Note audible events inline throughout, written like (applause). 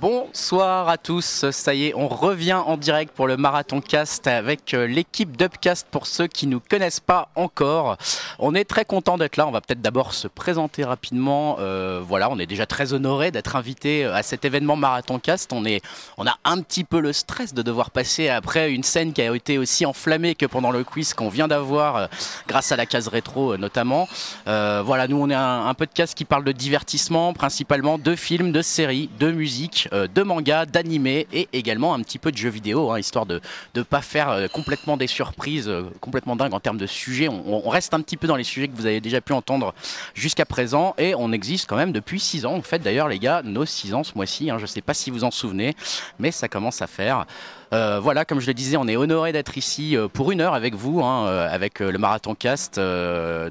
Bonsoir à tous, ça y est, on revient en direct pour le Marathon Cast avec euh, l'équipe d'Upcast pour ceux qui ne nous connaissent pas encore. On est très content d'être là, on va peut-être d'abord se présenter rapidement. Euh, voilà, on est déjà très honoré d'être invité euh, à cet événement Marathon Cast. On, a un petit peu le stress de devoir passer après une scène qui a été aussi enflammée que pendant le quiz qu'on vient d'avoir grâce à la case rétro notamment. voilà, nous on est un podcast qui parle de divertissement, principalement de films, de séries, de musique euh, de manga, d'animé et également un petit peu de jeux vidéo, hein, histoire de ne pas faire euh, complètement des surprises euh, complètement dingues en termes de sujets. On, reste un petit peu dans les sujets que vous avez déjà pu entendre jusqu'à présent et on existe quand même depuis 6 ans. En fait, d'ailleurs, les gars, nos 6 ans ce mois-ci, hein, je ne sais pas si vous en souvenez, mais ça commence à faire. Euh, voilà, comme je le disais, on est honoré d'être ici euh, pour une heure avec vous, hein, euh, avec le Marathon Cast.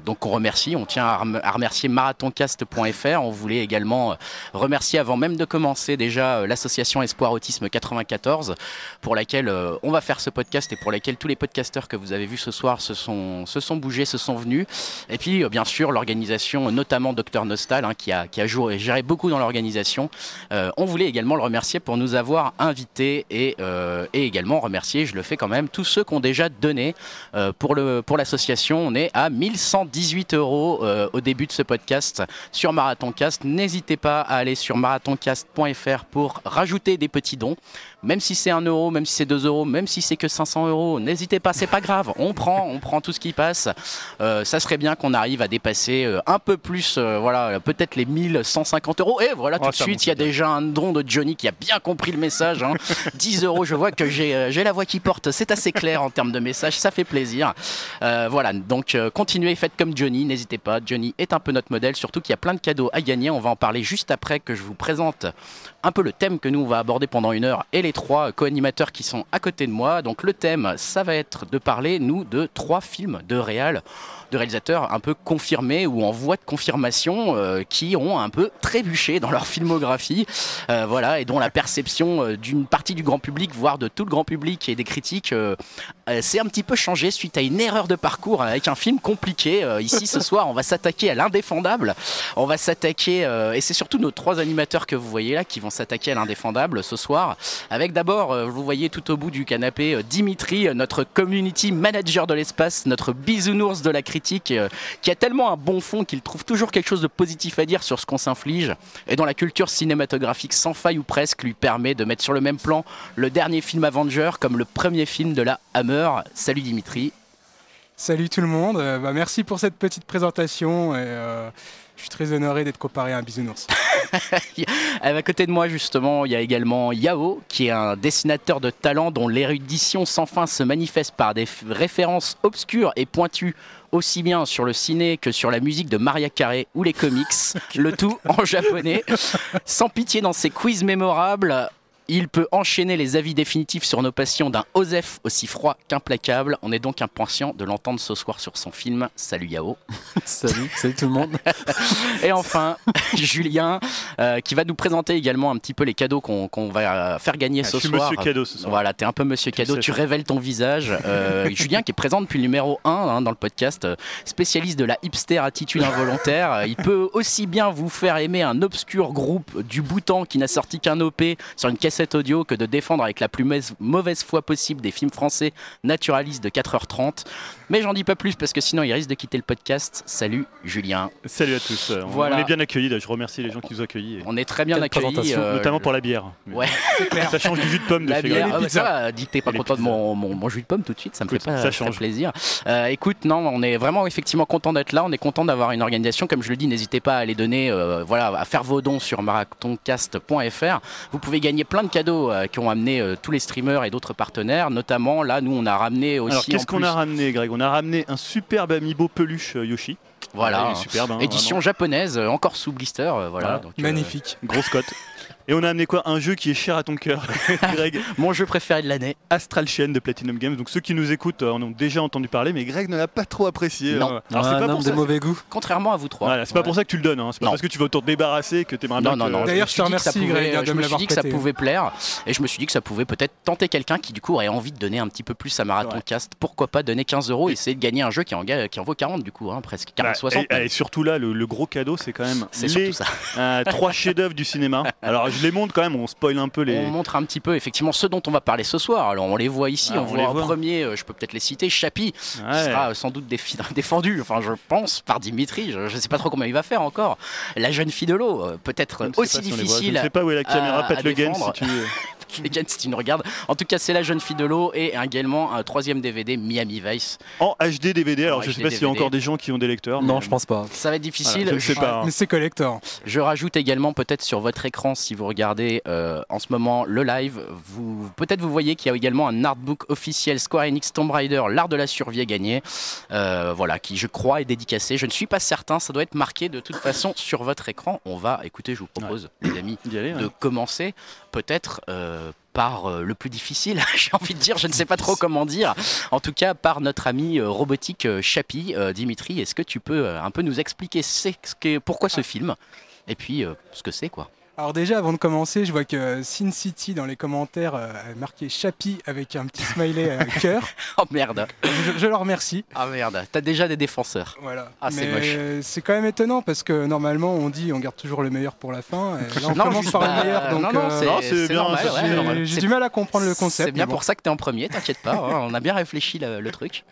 donc on remercie, on tient à, remercier marathoncast.fr. On voulait également remercier avant même de commencer déjà l'association Espoir Autisme 94 pour laquelle on va faire ce podcast et pour laquelle tous les podcasteurs que vous avez vus ce soir se sont, bougés, se sont venus. Et puis bien sûr l'organisation, notamment Dr Nostal, hein, qui a, qui a joué, géré beaucoup dans l'organisation. on voulait également le remercier pour nous avoir invités et et également remercier, je le fais quand même, tous ceux qui ont déjà donné euh, pour, le, pour l'association. On est à 1118 euros euh, au début de ce podcast sur Marathoncast. N'hésitez pas à aller sur marathoncast.fr pour rajouter des petits dons même si c'est 1 euro, même si c'est 2 euros, même si c'est que 500 euros, n'hésitez pas, c'est pas grave, on prend, on prend tout ce qui passe. Euh, ça serait bien qu'on arrive à dépasser euh, un peu plus, euh, voilà, peut-être les 1150 euros. Et voilà, tout oh, de suite, il y a déjà un don de Johnny qui a bien compris le message. 10 hein. (laughs) euros, je vois que j'ai la voix qui porte, c'est assez clair en termes de message, ça fait plaisir. voilà, donc continuez, faites comme Johnny, n'hésitez pas, Johnny est un peu notre modèle, surtout qu'il y a plein de cadeaux à gagner. On va en parler juste après que je vous présente un peu le thème que nous on va aborder pendant une heure et les trois co-animateurs qui sont à côté de moi. Donc le thème, ça va être de parler, nous, de trois films de réal de réalisateurs un peu confirmés ou en voie de confirmation euh, qui ont un peu trébuché dans leur filmographie, euh, voilà, et dont la perception euh, d'une partie du grand public, voire de tout le grand public et des critiques, s'est un petit peu changée suite à une erreur de parcours avec un film compliqué. ici ce (laughs) soir, on va s'attaquer à l'indéfendable, on va s'attaquer, et c'est surtout nos trois animateurs que vous voyez là qui vont s'attaquer à l'indéfendable ce soir, avec d'abord, vous voyez tout au bout du canapé, Dimitri, notre community manager de l'espace, notre bisounours de la critique euh, qui a tellement un bon fond qu'il trouve toujours quelque chose de positif à dire sur ce qu'on s'inflige et dont la culture cinématographique sans faille ou presque lui permet de mettre sur le même plan le dernier film Avenger comme le premier film de la Hammer. Salut Dimitri. Salut tout le monde, euh, bah, merci pour cette petite présentation. Et, euh, je suis très honoré d'être comparé à un bisounours. (laughs) à côté de moi, justement, il y a également Yao, qui est un dessinateur de talent dont l'érudition sans fin se manifeste par des références obscures et pointues aussi bien sur le ciné que sur la musique de Maria Carey ou les comics, (laughs) le tout en japonais. Sans pitié dans ses quiz mémorables, il peut enchaîner les avis définitifs sur nos passions d'un Osef aussi froid qu'implacable. On est donc impatient de l'entendre ce soir sur son film. Salut Yao. (laughs) salut, salut tout le monde. (laughs) Et enfin, (laughs) Julien, euh, qui va nous présenter également un petit peu les cadeaux qu'on va faire gagner ah, ce je soir. Monsieur Cadeau ce soir. Voilà, t'es un peu Monsieur Cadeau, tu révèles ton visage. Euh, Julien qui est présent depuis le numéro 1 hein, dans le podcast, spécialiste de la hipster attitude involontaire. Il peut aussi bien vous faire aimer un obscur groupe du Bhoutan qui n'a sorti qu'un OP sur une caisse audio que de défendre avec la plus mauvaise foi possible des films français naturalistes de 4h30. Mais j'en dis pas plus parce que sinon il risque de quitter le podcast. Salut Julien. Salut à tous. Voilà. On est bien accueillis. Je remercie les gens qui nous ont accueillis. On est très bien accueillis. Euh, notamment pour la bière. (laughs) Ouais, Ça change du jus de pomme de la bière. Ah, ça, dis que t'es pas content de mon, mon, jus de pomme tout de suite. Ça me fait pas ça change. plaisir. Euh, écoute, non, on est vraiment effectivement content d'être là. On est content d'avoir une organisation. Comme je le dis, n'hésitez pas à les donner, euh, voilà, à faire vos dons sur marathoncast.fr. Vous pouvez gagner plein de cadeaux qui ont amené tous les streamers et d'autres partenaires. Notamment, là, nous, on a ramené aussi. Alors, qu'est-ce qu'on a ramené, Greg On a ramené un superbe amiibo peluche euh, Yoshi. Voilà, superbe, hein, édition japonaise, euh, encore sous blister, euh, voilà. Magnifique. Grosse cote. (laughs) Et on a amené quoi? Un jeu qui est cher à ton cœur, (laughs) Greg. Mon jeu préféré de l'année. Astral Chain de Platinum Games. Donc ceux qui nous écoutent en ont déjà entendu parler, mais Greg ne l'a pas trop apprécié. Non, Alors, c'est pas pour de mauvais goût. Contrairement à vous trois. c'est pas pour ça que tu le donnes. Hein. C'est pas parce que tu veux t'en débarrasser que t'aimerais bien. Non, non, non. D'ailleurs, je te remercie, Greg, Je me suis dit que ça pouvait plaire, et je me suis dit que ça pouvait peut-être tenter quelqu'un qui du coup aurait envie de donner un petit peu plus à Marathon Cast. Pourquoi pas donner 15 euros et essayer de gagner un jeu qui en, qui en vaut 40 du coup, hein, presque 40, 60. Et, surtout là, le, gros cadeau, c'est quand même les (laughs) trois chefs-d'œuvre du cinéma. Alors je les montre quand même, on spoil un peu les. On montre un petit peu effectivement ceux dont on va parler ce soir. Alors on les voit ici, Ah, on, on voit les en voit. premier, euh, je peux peut-être les citer, Chapi, qui sera sans doute (laughs) défendu, enfin je pense, par Dimitri, je ne sais pas trop comment il va faire encore. La jeune fille de l'eau, euh, peut-être aussi si difficile. Je ne sais pas où est la caméra, à- pète à le game si tu (laughs) (laughs) Legend, si tu nous regardes. En tout cas, c'est la jeune fille de l'eau et également un troisième DVD Miami Vice. En HD DVD, alors En je sais HD pas s'il y a DVD. encore des gens qui ont des lecteurs. Non, mais- je pense pas. Ça va être difficile. Voilà, je ne sais pas. hein. Mais c'est collector. Je rajoute également peut-être sur votre écran, si vous regardez euh, en ce moment le live, vous peut-être vous voyez qu'il y a également un artbook officiel Square Enix Tomb Raider, l'art de la survie à gagner, euh, voilà, qui je crois est dédicacé. Je ne suis pas certain, ça doit être marqué de toute façon sur votre écran. On va, écoutez, je vous propose, les amis, D'y aller, ouais. de commencer peut-être euh, par euh, le plus difficile, (laughs) j'ai envie de dire, je ne sais pas trop comment dire. En tout cas, par notre ami euh, robotique euh, Chapi, Euh, Dimitri, est-ce que tu peux euh, un peu nous expliquer pourquoi ce film? Et puis euh, ce que c'est quoi Alors déjà, avant de commencer, je vois que Sin City dans les commentaires euh, a marqué Chapi avec un petit smiley à (laughs) cœur. Oh merde Je, je leur remercie. Ah merde, t'as déjà des défenseurs. Voilà. Ah, c'est moche. euh, c'est quand même étonnant parce que normalement on dit on garde toujours le meilleur pour la fin. Et là on (laughs) Non, commence par le meilleur. Donc non, non, euh, c'est- bien, ouais, j'ai- du mal à comprendre le concept. C'est bien bon. pour ça que t'es en premier, t'inquiète pas, hein, on a bien réfléchi le, le truc.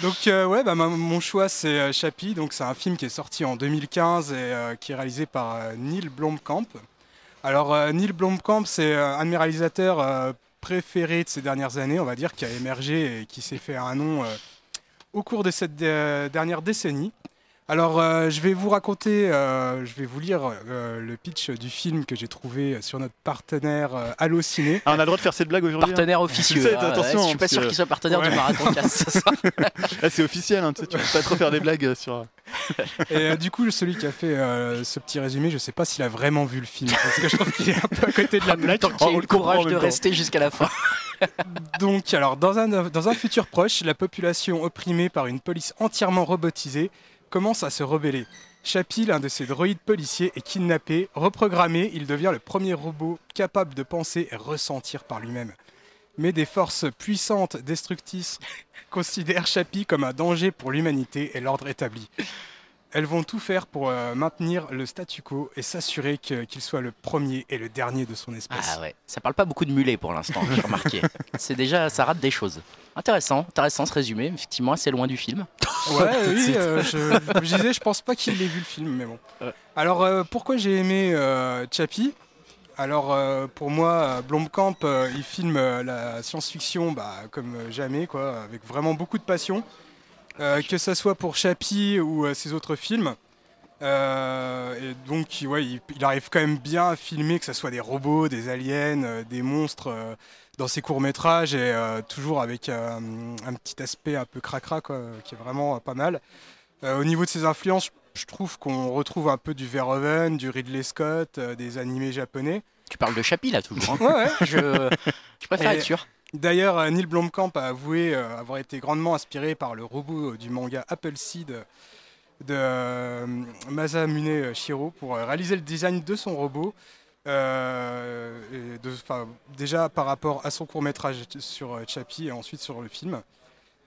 Donc euh, ouais, bah, mon choix c'est euh, Chappie. Donc c'est un film qui est sorti en 2015 et euh, qui est réalisé par euh, Neil Blomkamp. Alors Neil Blomkamp c'est un de mes réalisateurs préférés de ces dernières années, on va dire, qui a émergé et qui s'est fait un nom au cours de cette dernière décennie. Alors euh, je vais vous raconter, euh, je vais vous lire euh, le pitch du film que j'ai trouvé sur notre partenaire euh, Allociné. Ah, on a le droit de faire cette blague aujourd'hui hein Partenaire officieux. Tu sais, hein, attention, ouais, je suis pas sûr qu'il soit partenaire Ouais. du marathon Cast. Ah, C'est officiel, hein, tu sais, tu peux pas trop faire des blagues euh, sur. Et euh, du coup, celui qui a fait euh, ce petit résumé, je sais pas s'il a vraiment vu le film, parce que je trouve qu'il est un peu à côté de la plaque. Tant qu'il Oh, ait on le courage de rester jusqu'à la fin. Donc, alors, dans un, dans un futur proche, la population opprimée par une police entièrement robotisée commence à se rebeller. Chappie, l'un de ces droïdes policiers, est kidnappé, reprogrammé, il devient le premier robot capable de penser et ressentir par lui-même. Mais des forces puissantes, destructrices, (laughs) considèrent Chappie comme un danger pour l'humanité et l'ordre établi. Elles vont tout faire pour euh, maintenir le statu quo et s'assurer qu'il soit le premier et le dernier de son espèce. Ah ouais, ça parle pas beaucoup de mulets pour l'instant, j'ai remarqué. (laughs) C'est déjà, ça rate des choses. Intéressant, intéressant ce résumé, effectivement assez loin du film. Ouais, (laughs) oui, euh, je, je disais, je pense pas qu'il ait vu le film, mais bon. Ouais. Alors, euh, pourquoi j'ai aimé Chappie? Alors, euh, pour moi, Blomkamp, euh, il filme euh, la science-fiction bah, comme jamais, quoi, avec vraiment beaucoup de passion. Euh, que ça soit pour Chappie ou euh, ses autres films. Euh, et donc, ouais, il, il arrive quand même bien à filmer, que ce soit des robots, des aliens, des monstres dans ses courts-métrages, et euh, toujours avec un petit aspect un peu cracra, quoi, qui est vraiment pas mal. Au niveau de ses influences, je trouve qu'on retrouve un peu du Verhoeven, du Ridley Scott, euh, des animés japonais. Tu parles de Chapi là toujours. hein. Ouais, ouais. (laughs) je, je préfère Et- être sûr. D'ailleurs, euh, Neil Blomkamp a avoué euh, avoir été grandement inspiré par le robot du manga Appleseed de euh, Masamune Shiro pour euh, réaliser le design de son robot. Euh, déjà par rapport à son court métrage sur euh, Chappie et ensuite sur le film.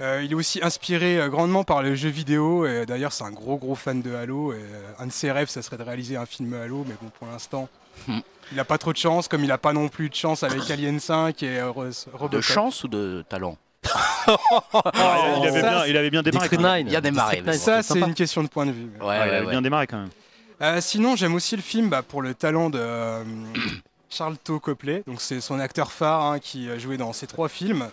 Euh, il est aussi inspiré euh, grandement par le jeu vidéo d'ailleurs c'est un gros gros fan de Halo euh, un de ses rêves ça serait de réaliser un film Halo mais bon pour l'instant. (laughs) il n'a pas trop de chance comme il n'a pas non plus de chance avec Alien 5 et euh, Ro- De Robocop. chance ou de talent (laughs) Ah, il, avait ça, bien, il avait bien démarré. District quand même. 9. Il a 9, Ça, c'est une question de point de vue. Ouais, il avait ouais. bien démarré quand même. Euh, sinon, j'aime aussi le film bah, pour le talent de euh, (coughs) Charlton Copley. Donc, c'est son acteur phare hein, qui a joué dans ces trois films.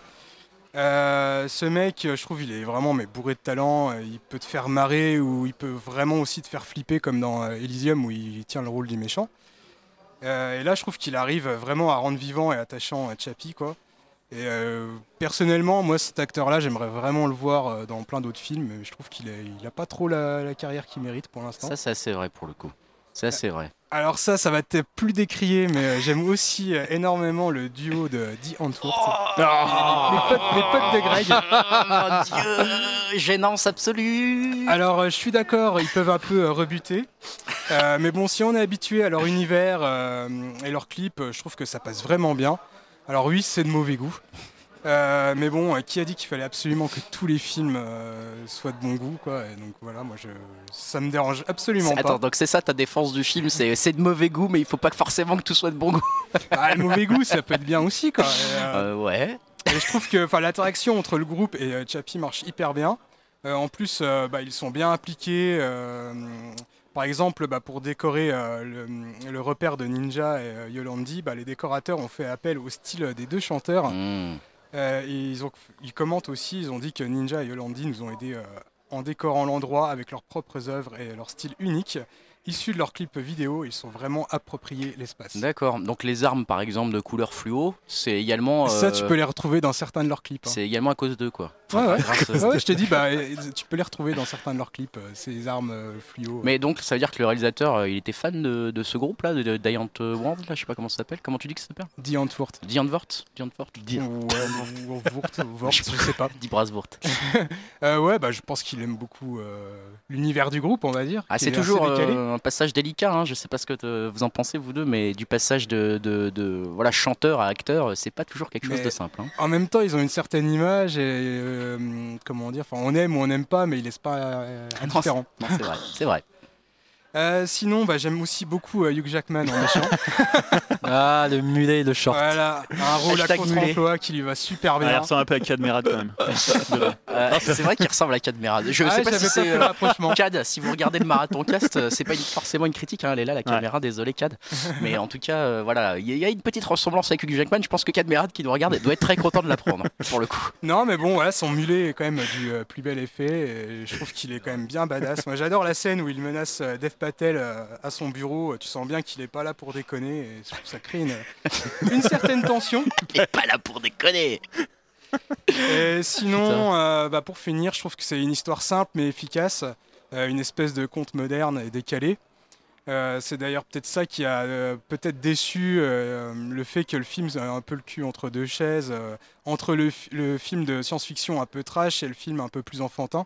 Euh, ce mec, je trouve, il est vraiment mais bourré de talent. Il peut te faire marrer ou il peut vraiment aussi te faire flipper, comme dans Elysium où il tient le rôle du méchant. Euh, et là, je trouve qu'il arrive vraiment à rendre vivant et attachant euh, Chappie, quoi. Et euh, personnellement, moi, cet acteur-là, j'aimerais vraiment le voir dans plein d'autres films. Mais je trouve qu'il n'a pas trop la, la carrière qu'il mérite pour l'instant. Ça, c'est assez vrai pour le coup. Ça, c'est vrai. Alors ça, ça va être plus décrié, mais euh, j'aime aussi euh, énormément le duo de Die Antwoord. les, potes, les potes de Greg. Oh mon dieu Gênance absolue Alors euh, je suis d'accord, ils peuvent un peu rebuter. Euh, mais bon, si on est habitué à leur univers euh, et leurs clips, je trouve que ça passe vraiment bien. Alors oui, c'est de mauvais goût. Euh, mais bon, euh, qui a dit qu'il fallait absolument que tous les films euh, soient de bon goût, quoi. Et donc voilà, moi, je, ça me dérange absolument pas. Attends, donc c'est ça ta défense du film, c'est de mauvais goût, mais il faut pas que forcément que tout soit de bon goût. (laughs) Ah, le mauvais goût, ça peut être bien aussi, quoi. Euh, ouais. et je trouve que, l'interaction entre le groupe et Chappie marche hyper bien. En plus, bah, ils sont bien impliqués. par exemple, bah, pour décorer euh, le, le repère de Ninja et euh, Yolandi, bah, les décorateurs ont fait appel au style des deux chanteurs. Hmm. Euh, ils commentent aussi, ils ont dit que Ninja et Yolandi nous ont aidés euh, en décorant l'endroit avec leurs propres œuvres et leur style unique. Issus de leurs clips vidéo, ils sont vraiment appropriés l'espace. D'accord. Donc les armes, par exemple, de couleur fluo, c'est également. Ça, euh, tu peux les retrouver dans certains de leurs clips. hein. C'est également à cause d'eux, quoi. Ouais, ouais. Grâce- (laughs) Ouais, ouais, je te dis, bah, euh, tu peux les retrouver dans certains de leurs clips, euh, ces armes euh, fluo. Mais donc, ça veut dire que le réalisateur, euh, il était fan de, de ce groupe-là, de, de Giant World, là, je sais pas comment ça s'appelle. Comment tu dis que ça s'appelle? Die Antwoord. Giant Vort Giant Vort Ou, euh, Wort, (laughs) je sais pas. (laughs) Di Brasvort. Euh, ouais, bah, je pense qu'il aime beaucoup euh, l'univers du groupe, on va dire. Ah, c'est toujours décalé. Un passage délicat, hein. je sais pas ce que vous en pensez, vous deux, mais du passage de, de, de, voilà, chanteur à acteur, c'est pas toujours quelque chose de simple. hein. En même temps, ils ont une certaine image et euh, comment dire, on aime ou on n'aime pas, mais ils laissent pas euh, (laughs) indifférent. Non, c'est vrai, c'est vrai. Euh, sinon, bah, j'aime aussi beaucoup euh, Hugh Jackman en méchant. (laughs) Ah, le mulet, le short. voilà, un rôle à contre-emploi qui lui va super Ah, il bien. ressemble un peu à Cadmerade quand même. (laughs) Euh, c'est vrai qu'il ressemble à Cadmerade. Je Ah, sais pas si c'est. euh. Cad, si vous regardez le marathon cast, euh, c'est pas une- forcément une critique, hein, elle est là la caméra, désolé Cad. Mais en tout cas, euh, voilà, il y, a- il y a une petite ressemblance avec Hugh Jackman. Je pense que Cadmerade qui nous regarde doit être très content de l'apprendre, pour le coup. Non, mais bon, voilà, son mulet est quand même du euh, plus bel effet. Et je trouve qu'il est quand même bien badass. Moi, j'adore la scène où il menace euh, Dev Patel euh, à son bureau. Tu sens bien qu'il est pas là pour déconner. Et ça crée une, (laughs) une certaine tension. Il est pas là pour déconner. Et sinon, euh, bah, pour finir, je trouve que c'est une histoire simple mais efficace. Euh, une espèce de conte moderne et décalé. Euh, c'est d'ailleurs peut-être ça qui a euh, peut-être déçu euh, le fait que le film a un peu le cul entre deux chaises, euh, entre le, le film de science-fiction un peu trash et le film un peu plus enfantin.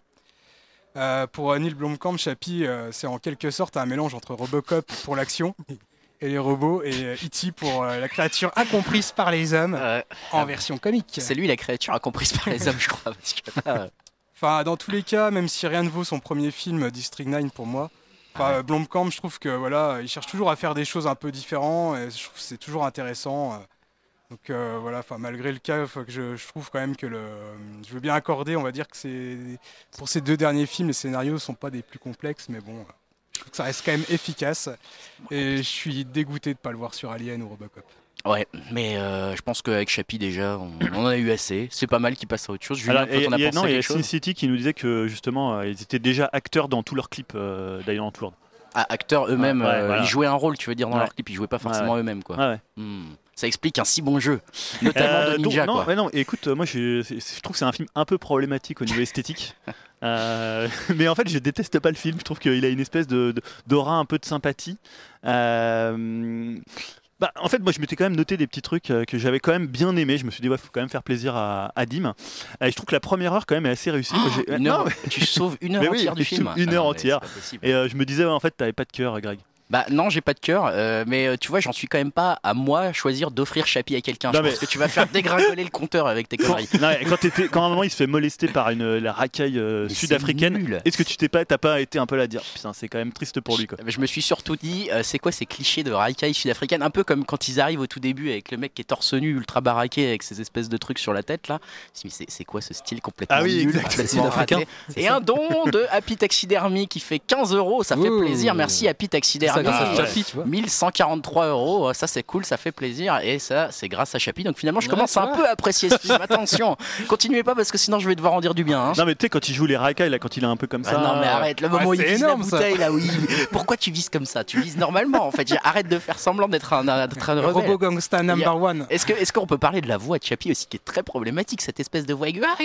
Euh, pour euh, Neil Blomkamp, Chappie, euh, c'est en quelque sorte un mélange entre Robocop pour l'action (laughs) et les robots et euh, E.T. pour euh, la créature incomprise par les hommes Euh, en version comique. c'est lui la créature incomprise par les hommes, je crois. Parce que, euh, Enfin, dans tous les cas, même si rien ne vaut son premier film, District 9 pour moi, enfin, Blomkamp, je trouve que voilà, il cherche toujours à faire des choses un peu différentes et je trouve que c'est toujours intéressant. Donc euh, voilà, enfin, malgré le cas, que je, je trouve quand même que le, je veux bien accorder, on va dire que c'est pour ces deux derniers films, les scénarios sont pas des plus complexes, mais bon, je trouve que ça reste quand même efficace. Et je suis dégoûté de pas le voir sur Alien ou Robocop. ouais, mais euh, je pense qu'avec Chappie, déjà, on, on en a eu assez. C'est pas mal qu'il passe à autre chose. Julien, Alors, et- il y a- pensé non, à il y a quelque Sin City qui nous disait que justement euh, ils étaient déjà acteurs dans tous leurs clips euh, d'Island World. Ah, acteurs eux-mêmes, Ouais, ouais, euh, voilà. ils jouaient un rôle, tu veux dire, dans Ouais. leur clip, ils jouaient pas forcément eux-mêmes, quoi. Ouais, ouais. Hmm. Ça explique un si bon jeu, notamment Euh, de donc, Ninja, non, quoi. ouais, non, écoute, euh, moi je, trouve que c'est un film un peu problématique au niveau esthétique. (laughs) Euh, mais en fait, je déteste pas le film. Je trouve qu'il a une espèce de d'aura un peu de sympathie. Euh, bah, en fait, moi, je m'étais quand même noté des petits trucs euh, que j'avais quand même bien aimé. Je me suis dit, ouais, faut quand même faire plaisir à, à Dim. Et je trouve que la première heure, quand même, est assez réussie. Une Non, mais- tu sauves une (laughs) heure Mais oui, entière du (laughs) film. une Ah heure non, mais entière. Et euh, je me disais, ouais, en fait, t'avais pas de cœur, Greg. Bah non, j'ai pas de cœur, euh, mais euh, tu vois, j'en suis quand même pas à moi choisir d'offrir Chappie à quelqu'un. Je Non, mais- pense que tu vas faire dégringoler le compteur avec tes Quand, conneries. non, mais quand, quand à un moment il se fait molester par une, la racaille euh, sud-africaine, est-ce que tu t'es pas, t'as pas été un peu là à dire putain c'est quand même triste pour lui quoi. Je me suis surtout dit, euh, c'est quoi ces clichés de racaille sud-africaine? Un peu comme quand ils arrivent au tout début avec le mec qui est torse nu, ultra baraqué, avec ces espèces de trucs sur la tête là. Je C'est c'est quoi ce style complètement Ah oui, nul, complètement Sud-africain, Et ça un don de Happy Taxidermy qui fait 15 euros, ça fait plaisir. Merci Happy C'est ça Taxidermy. grâce à ouais. Chappie, tu vois. 1143 euros, ça c'est cool, ça fait plaisir et ça c'est grâce à Chappie. Donc finalement je commence c'est un peu à apprécier ce film. Attention, (laughs) continuez pas parce que sinon je vais devoir en dire du bien. hein. Non mais tu sais quand il joue les racailles là quand il est un peu comme Ah ça. non mais arrête, le Ah, moment où il vise énorme, la ça. bouteille là, oui. (laughs) Pourquoi tu vises comme ça? Tu vises normalement en fait. Arrête de faire semblant d'être un, un. Robo Gangsta number one. Est-ce qu'on peut parler de la voix de Chappie aussi qui est très problématique cette espèce de voix aiguë? Ah,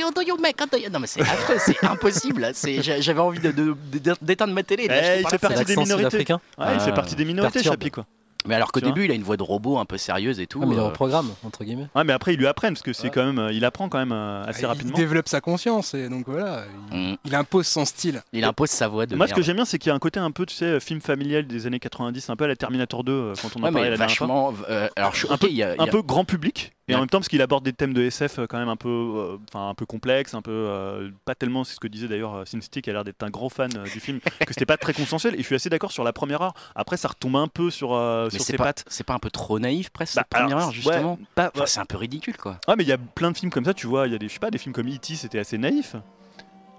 non mais c'est affreux, c'est (laughs) impossible. J'avais envie de, de- de- d'éteindre ma télé. et de Eh, il fait partie des minorités. Ouais, il fait Ah, partie des minorités perturbe. Chappie quoi. Mais alors qu'au vois début il a une voix de robot un peu sérieuse et tout. Ah, mais il est euh, en programme, entre guillemets. Ouais mais après ils lui apprennent parce que c'est Ouais. quand même, euh, il apprend quand même euh, assez il rapidement. développe sa conscience et donc voilà, il, mm, il impose son style. il impose sa voix de Moi ce que j'aime bien c'est qu'il y a un côté un peu tu sais film familial des années 90 un peu à la Terminator 2 euh, quand on en Ouais, parlait mais la dernière fois. vachement. euh, alors, je, Un ok, peu- il y a- il y Un a- peu grand public Et en même temps, parce qu'il aborde des thèmes de SF euh, quand même un peu, euh, enfin un peu complexes, un peu euh, pas tellement. C'est ce que disait d'ailleurs euh, Sin City, qui a l'air d'être un gros fan du film, (laughs) que c'était pas très consensuel. Et je suis assez d'accord sur la première heure. Après, ça retombe un peu sur Mais sur c'est ses pas, pattes. c'est pas un peu trop naïf presque Bah, cette première alors, heure justement ouais, pas- Enfin, C'est un peu ridicule quoi. Ah mais il y a plein de films comme ça, tu vois, il y a des, je sais pas, des films comme E.T. c'était assez naïf.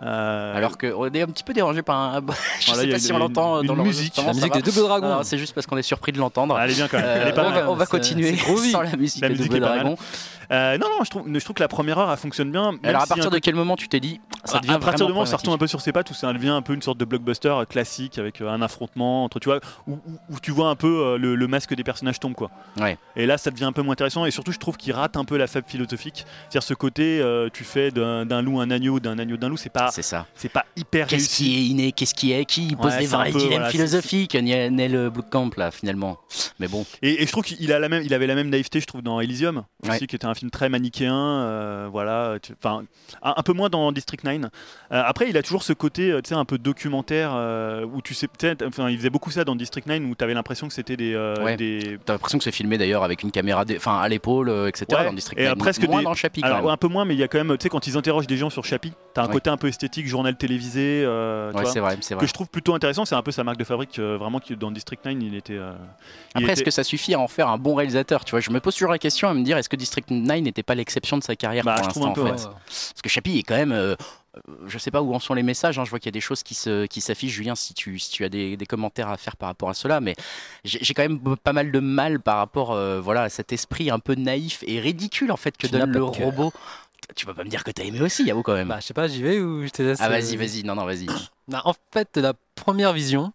Euh, Alors qu'on est un petit peu dérangé par un. (laughs) je Voilà, sais pas si une- on l'entend dans musique. l'enregistrement, La musique des Double Dragons. C'est juste parce qu'on est surpris de l'entendre. elle est bien quand même. Euh, elle est pas on, mal. va, on va continuer sans la musique La des musique Double. Dragons. Euh, non non, je trouve, je trouve que la première heure elle fonctionne bien. Alors à partir un de quel moment tu t'es dit ça devient à partir du moment où ça retombe un peu sur ses pattes, où ça devient un peu une sorte de blockbuster classique avec un affrontement entre, tu vois, où, où- où tu vois un peu le, le masque des personnages tombe quoi. Ouais. Et là, ça devient un peu moins intéressant. Et surtout, je trouve qu'il rate un peu la fable philosophique. C'est-à-dire ce côté, euh, tu fais d'un d'un loup un agneau, d'un agneau d'un loup, c'est pas, C'est ça. c'est pas hyper Qu'est-ce qui est inné, qu'est-ce qui est qui pose Ouais, des vrais peu, dilemmes voilà, philosophiques, Blue Camp là finalement. Mais bon, Et, et je trouve qu'il a la même, il avait la même naïveté, je trouve, dans Elysium, aussi, Ouais. qui était un film très manichéen, euh, voilà, enfin, un, un peu moins dans District 9. Euh, après, il a toujours ce côté, euh, tu sais, un peu documentaire, euh, où tu sais, peut-être, enfin, il faisait beaucoup ça dans District 9, où tu avais l'impression que c'était des, Ouais. des- t'as l'impression que c'est filmé d'ailleurs avec une caméra, enfin à l'épaule, etc. Dans District et 9. presque moins des- dans le chapitre. Alors un peu moins, mais il y a quand même, tu sais, quand ils interrogent des gens sur Chapi, t'as un côté un peu esthétique, journal télévisé, euh, ouais, vois, vrai, que je trouve plutôt intéressant. C'est un peu sa marque de fabrique, euh, vraiment, qui dans District 9, il était. euh, Après, est-ce que ça suffit à en faire un bon réalisateur Tu vois, je me pose toujours la question à me dire est-ce que District 9 n'était pas l'exception de sa carrière Bah, pour l'instant en fait? ouais. Parce que Chappie est quand même. je sais pas où en sont les messages, hein, je vois qu'il y a des choses qui se- qui s'affichent. Julien, si tu, si tu as des, des commentaires à faire par rapport à cela, mais j'ai quand même pas mal de mal par rapport euh, voilà, à cet esprit un peu naïf et ridicule en fait que Tu donne le robot. Tu vas pas me dire que t'as aimé aussi, Yao, quand même. Bah, je sais pas, j'y vais ou je te laisse. ah, vas-y, euh, vas-y, non, non, vas-y. (clears throat) Bah, en fait, la première vision,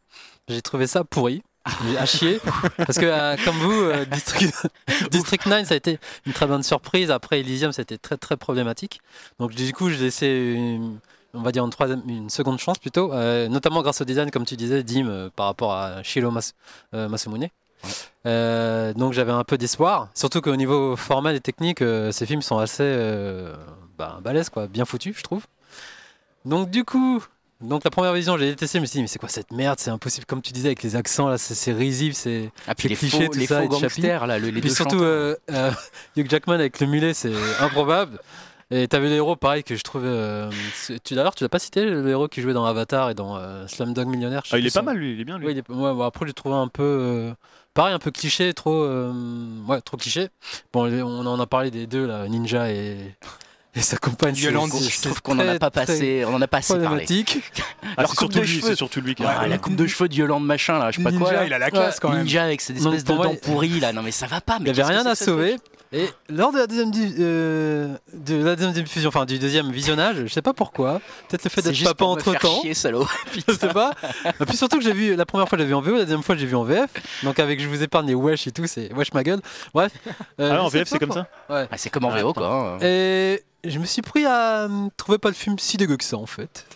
j'ai trouvé ça pourri. J'ai à chier. (laughs) Parce que, euh, comme vous, euh, District, (laughs) District 9, ça a été une très bonne surprise. Après, Elysium, ça a été très, très problématique. Donc, du coup, j'ai laissé, une- on va dire, une, troisième, une seconde chance plutôt. euh, notamment grâce au design, comme tu disais, Dim, euh, par rapport à Shiro Mas euh, Masumune. Euh, donc, j'avais un peu d'espoir. Surtout qu'au niveau formel et technique, euh, ces films sont assez euh, bah, balèzes, quoi, bien foutus, je trouve. Donc, du coup, donc la première vision, j'ai détesté, je me suis dit, mais c'est quoi cette merde? C'est impossible, comme tu disais, avec les accents, là, c'est- risible, c'est... Ah, puis les cliché, faux, tout les ça, faux gangsters, là, le- les Puis deux surtout, euh, euh, (laughs) Hugh Jackman avec le mulet, c'est (laughs) improbable. Et t'avais le héros, pareil, que je trouvais... euh, tu D'ailleurs, tu l'as pas cité, le héros qui jouait dans Avatar et dans euh, Slumdog Millionnaire Ah, il est pas mal, lui, il est bien, lui. Ouais, il est- ouais, bon, après, je l'ai trouvé un peu... euh, pareil, un peu cliché, trop... euh, ouais, trop cliché. Bon, on en a parlé des deux, là, Ninja et... Et sa compagne, Yolande, Je trouve qu'on en a pas passé, on en a pas assez parlé. Ah, Alors, c'est coupe surtout de lui, cheveux. c'est surtout lui qui Ouais, a- la coupe de cheveux de Yolande machin là, je sais pas Ninja, quoi. là. il a la classe quand même. Ninja avec ses espèces de dents pourries là, non mais ça va pas. Il Mais n'y avait qu'est-ce que rien à sauver. Et lors de la deuxième, di- euh, de la deuxième diffusion, enfin du deuxième visionnage, je sais pas pourquoi, peut-être le fait d'être papa pour me entre faire temps, chier, salaud. (laughs) je sais pas. Et puis surtout que j'ai vu, la première fois j'ai vu en VO, la deuxième fois j'ai vu en VF, donc avec je vous épargne les wesh et tout, c'est wesh ma gueule. Bref. Euh, Ah, ouais, en VF, c'est comme ça Ouais. Ah, c'est comme en VO quoi. hein. Et je me suis pris à euh, trouver pas le film si dégueu que ça en fait.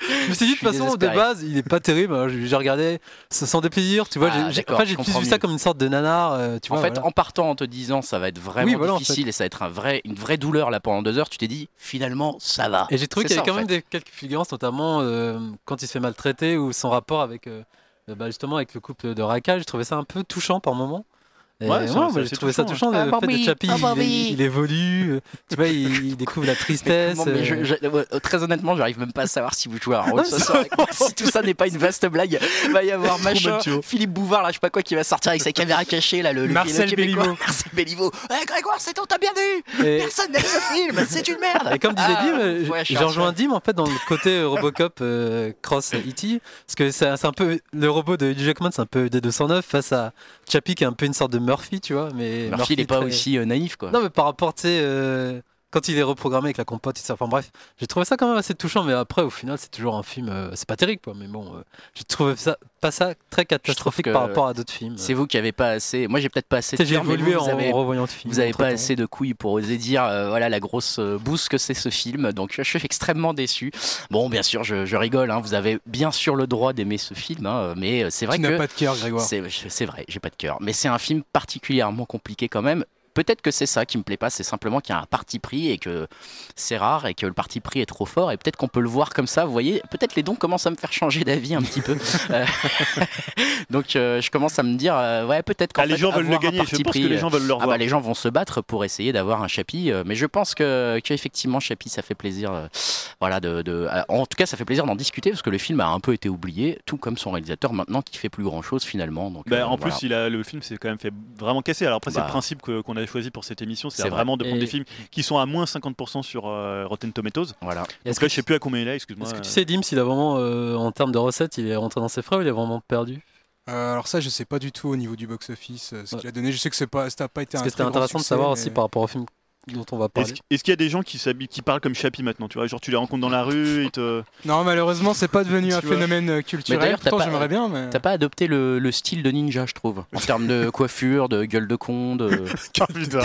Je me suis dit de toute façon de base il est pas terrible, alors j'ai regardé sans sans déplaisir, tu vois, Ah, j'ai- en fait, plus vu ça comme une sorte de nanar, euh, tu En fait, voilà. en partant en te disant ça va être vraiment Oui, voilà, en difficile et ça va être un vrai, une vraie douleur là pendant deux heures, tu t'es dit finalement ça va. Et j'ai trouvé qu'il y avait ça, quand même des, quelques fulgurances, notamment euh, quand il se fait maltraiter ou son rapport avec, euh, bah, justement avec le couple de Raka. J'ai trouvé ça un peu touchant par moment. Et Ouais, moi, c'est j'ai trouvé ça touchant, hein. le Ah, fait de Chappie, ah, il, il évolue, tu vois, il, il découvre la (laughs) Mais tristesse. comment- mais je- je- euh, très honnêtement, j'arrive même pas à savoir si vous jouez un rôle ce soir. si tout ça n'est pas une vaste blague, va y avoir (laughs) machin. Philippe Bouvard, là, je sais pas quoi, qui va sortir avec sa caméra cachée, là, le, le- Marcel. Béliveau. (laughs) Marcel Béliveau. Eh, Grégoire, c'est ton, t'as bien vu et, Personne n'aime ce film, c'est une merde. et comme disait Ah, Dim, ouais, j'ai rejoint. Dim en fait dans le côté euh, Robocop euh, cross E.T. Parce que c'est c'est un peu le robot de Hugh Jackman, c'est un peu D209 face à Chappie qui est un peu une sorte de Murphy, tu vois. Mais Murphy, il est pas très- aussi euh, naïf, quoi. Non, mais par rapport, tu sais, euh, quand il est reprogrammé avec la compote ça. Enfin bref, j'ai trouvé ça quand même assez touchant, mais après, au final, c'est toujours un film. euh, c'est pas terrible, quoi. Mais bon, euh, j'ai trouvé ça, pas ça très catastrophique que par rapport à d'autres films. C'est vous qui avez pas assez. Moi, j'ai peut-être pas assez Tu de j'ai évolué vous, en avez, revoyant le film. vous avez pas assez de couilles pour oser dire euh, voilà la grosse euh, bouse que c'est ce film. Donc, je suis extrêmement déçu. Bon, bien sûr, je, je rigole. hein, vous avez bien sûr le droit d'aimer ce film, hein, mais euh, c'est vrai Tu que n'as pas de cœur, Grégoire. c'est vrai, j'ai pas de cœur. Mais c'est un film particulièrement compliqué quand même. Peut-être que c'est ça qui me plaît pas, c'est simplement qu'il y a un parti pris et que c'est rare et que le parti pris est trop fort et peut-être qu'on peut le voir comme ça. Vous voyez, peut-être les dons commencent à me faire changer d'avis un petit peu. (laughs) Euh, (laughs) Donc euh, je commence à me dire, euh, ouais, peut-être qu'en Ah, les fait, gens veulent le gagner. Je pense que les gens veulent le ah revoir. bah les gens vont se battre pour essayer d'avoir un Chapi, mais je pense que qu'effectivement Chapi ça fait plaisir, voilà, de, de- en tout cas ça fait plaisir d'en discuter parce que le film a un peu été oublié, tout comme son réalisateur maintenant qui fait plus grand chose finalement. Donc, Bah, en voilà. plus, il a, le film s'est quand même fait vraiment casser. Alors après, c'est Bah. le principe que- qu'on a choisi pour cette émission, c'est C'est vrai. vraiment de prendre Et- des films qui sont à moins 50% sur euh, Rotten Tomatoes. voilà. Est-ce Donc là, que, je sais plus à combien il est, excuse-moi. est-ce que tu sais, Dim, s'il a vraiment, euh, en termes de recettes, il est rentré dans ses frais ou il est vraiment perdu? Euh, alors ça, je sais pas du tout au niveau du box-office euh, ce Ouais. qu'il a donné. Je sais que c'est pas, ça n'a pas été Parce un que c'était intéressant de succès, savoir mais- aussi par rapport au film dont on va Est-ce parler. est-ce qu'il y a des gens qui, s'habillent- qui parlent comme Chappie maintenant Tu vois, genre tu les rencontres dans la rue, ils te. (laughs) Non, malheureusement, c'est pas devenu un phénomène euh, culturel. d'ailleurs, t'as Pourtant, pas- j'aimerais bien, mais T'as pas adopté le, le style de ninja, je trouve, en termes de (laughs) coiffure, de gueule de con, de... Ah, (laughs) putain.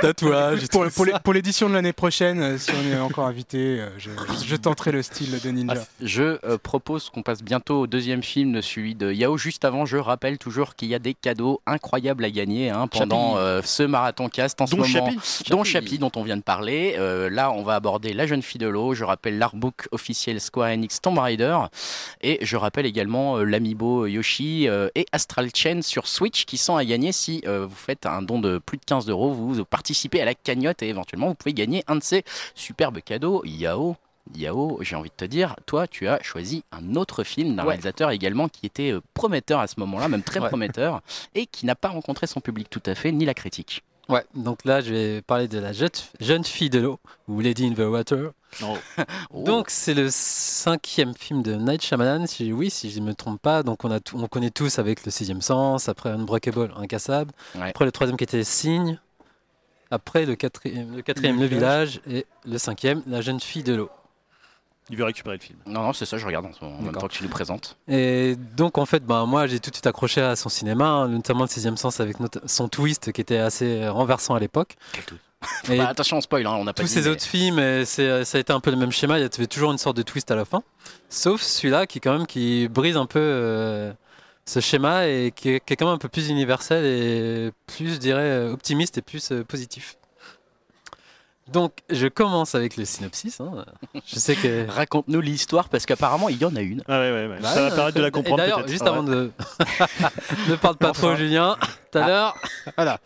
Tatouage. pour, pour les- pour l'édition de l'année prochaine, euh, si on est encore invité, euh, je, je tenterai le style de ninja. Je euh, propose qu'on passe bientôt au deuxième film, celui de Yao. Juste avant, je rappelle toujours qu'il y a des cadeaux incroyables à gagner hein, pendant euh, ce marathon cast en ce moment. Chappie, dont on vient de parler. Euh, là, on va aborder La jeune fille de l'eau. Je rappelle l'artbook officiel Square Enix Tomb Raider. Et je rappelle également euh, l'amiibo Yoshi euh, et Astral Chain sur Switch qui sont à gagner si euh, vous faites un don de plus de 15 euros. Vous participez à la cagnotte et éventuellement vous pouvez gagner un de ces superbes cadeaux. Yao. Yao, j'ai envie de te dire, toi, tu as choisi un autre film d'un Ouais. réalisateur également qui était prometteur à ce moment-là, même très Ouais. prometteur, et qui n'a pas rencontré son public tout à fait, ni la critique. Ouais, donc là, je vais parler de la jeune, jeune fille de l'eau, ou Lady in the Water. Oh. (laughs) Donc, c'est le cinquième film de Night Shyamalan, si, oui, si je ne me trompe pas. Donc, on, a tout- on connaît tous avec Le Sixième Sens, après Unbreakable, Incassable, Ouais. après le troisième qui était Signe, après le quatrième, le, quatrième, Le le village, et le cinquième, La jeune fille de l'eau. Il veut récupérer le film. Non, non, c'est ça, je regarde en, ce moment, en même temps que tu nous présentes. Et donc, en fait, ben, moi, j'ai tout de suite accroché à son cinéma, hein, notamment Le Sixième Sens avec son twist qui était assez renversant à l'époque. (laughs) Et Bah, attention, on spoil, hein, on n'a pas tous dit, ces mais- autres films, euh, c'est, euh, ça a été un peu le même schéma. Il y avait toujours une sorte de twist à la fin. Sauf celui-là qui, quand même, qui brise un peu euh, ce schéma et qui est, qui est quand même un peu plus universel et plus, je dirais, euh, optimiste et plus euh, positif. Donc, je commence avec le synopsis. hein. Je sais que. (laughs) Raconte-nous l'histoire, parce qu'apparemment, il y en a une. Ah ouais, ouais, ouais. Bah, ça va permettre de la et comprendre D'ailleurs, peut-être. juste Ah avant de. (laughs) ne parle pas trop. Julien. Tout à l'heure. (laughs) Voilà.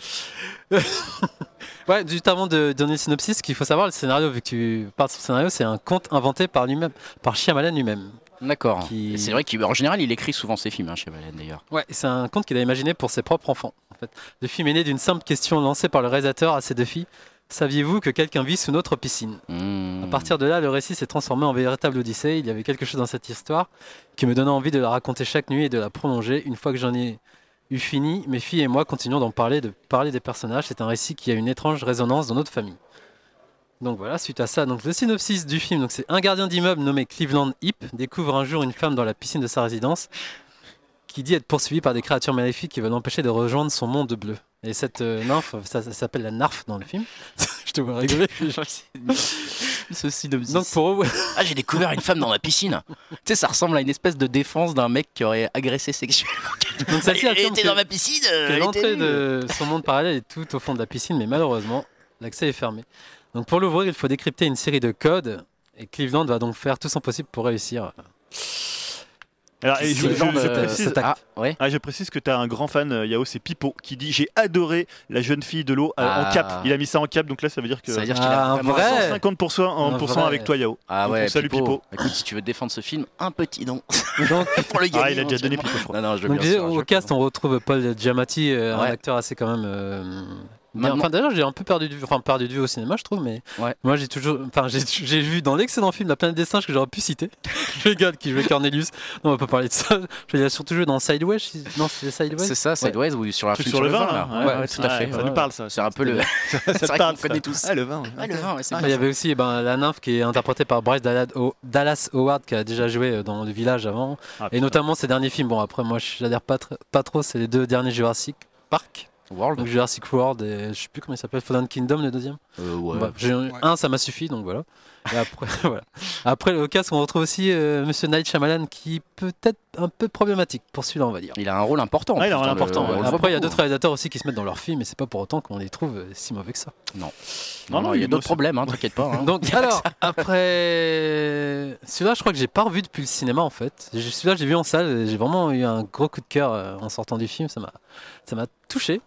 ouais, juste avant de donner le synopsis, ce qu'il faut savoir, le scénario, vu que tu parles de son scénario, c'est un conte inventé par lui-même, par Shyamalan lui-même. D'accord. Qui- Et C'est vrai qu'en général, il écrit souvent ses films, hein, chez d'ailleurs. Ouais, c'est un conte qu'il a imaginé pour ses propres enfants. En fait. Le film est né d'une simple question lancée par le réalisateur à ses deux filles. Saviez-vous que quelqu'un vit sous notre piscine Mmh. À partir de là, le récit s'est transformé en véritable odyssée. Il y avait quelque chose dans cette histoire qui me donnait envie de la raconter chaque nuit et de la prolonger. Une fois que j'en ai eu fini, mes filles et moi continuons d'en parler, de parler des personnages. C'est un récit qui a une étrange résonance dans notre famille. Donc voilà, suite à ça, donc le synopsis du film, donc c'est un gardien d'immeuble nommé Cleveland Hip découvre un jour une femme dans la piscine de sa résidence qui dit être poursuivie par des créatures maléfiques qui veulent l'empêcher de rejoindre son monde bleu. Et cette euh, nymphe, ça, ça s'appelle la narf dans le film. (laughs) Je te vois rigoler. (laughs) Ce synopsis. Donc pour eux, Ah, j'ai découvert une femme dans ma piscine. (laughs) tu sais, ça ressemble à une espèce de défense d'un mec qui aurait agressé sexuellement. donc celle-ci Elle était dans ma piscine. euh, l'entrée de son monde parallèle est tout au fond de la piscine, mais malheureusement, l'accès est fermé. Donc pour l'ouvrir, il faut décrypter une série de codes, et Cleveland va donc faire tout son possible pour réussir. Alors, et je, de- précise. Ah, ouais. ah, je précise que tu as un grand fan, euh, Yao, c'est Pipo, qui dit J'ai adoré la jeune fille de l'eau euh, Ah. en cap. Il a mis ça en cap, donc là, ça veut dire que. Ça veut dire qu'il Ah, a un vrai 150% en Un pourcent vrai. avec toi, Yao. Ah Donc, ouais, on salue Pipo. Pipo. Écoute, si tu veux défendre ce film, un petit don (laughs) Donc, (laughs) pour le gagner. Ah, il a déjà donné. Pipo, je crois. Non, non, je veux donc, bien sûr, au cast, on retrouve Paul Giamatti, euh, un Ouais. acteur assez quand même. euh. Maintenant- Enfin, d'ailleurs, j'ai un peu perdu de vue, enfin perdu de vue au cinéma, je trouve, mais Ouais. moi j'ai toujours, enfin j'ai (laughs) vu dans l'excellent film La planète des singes que j'aurais pu citer, (laughs) le gars qui jouait Cornelius. Non, on va pas parler de ça. Il a surtout joué dans Sideways. si- Non, c'est Sideways. C'est ça, Sideways ou sur un Truc film sur le vin, là. là. Ouais, ouais, tout à fait. Ça ouais. nous parle, ça. C'est un peu le. (laughs) Ça vrai parle, qu'on connaît ça. tous. Ah, le vin. Ouais, le vin, ouais, c'est Ah, il y ça. avait aussi eh ben, la nymphe qui est interprétée par Bryce Dallas, Ho- Dallas Howard qui a déjà joué euh, dans Le Village avant. Ah, Et notamment ses derniers films. Bon, après, moi, j'adhère pas trop. C'est les deux derniers Jurassic Park. World. Donc Jurassic World et je sais plus comment il s'appelle, Fallen Kingdom le deuxième. Euh, ouais. Bah, j'ai- Un, ça m'a suffi, donc voilà. Et après, (laughs) voilà. Après, au casque, on retrouve aussi euh, Monsieur Night Shyamalan qui peut être un peu problématique pour celui-là, on va dire. Il a un rôle important. Ouais, il a un rôle le- important, ouais. le Après, il y a d'autres réalisateurs aussi qui se mettent dans leurs films, et c'est pas pour autant qu'on les trouve euh, si mauvais que ça. Non, Non, non, non, il y a d'autres problèmes, hein, t'inquiète pas. hein. (laughs) Donc, alors, (laughs) après. Celui-là, je crois que j'ai pas revu depuis le cinéma en fait. Celui-là, j'ai vu en salle, et j'ai vraiment eu un gros coup de cœur euh, en sortant du film, ça m'a ça m'a touché.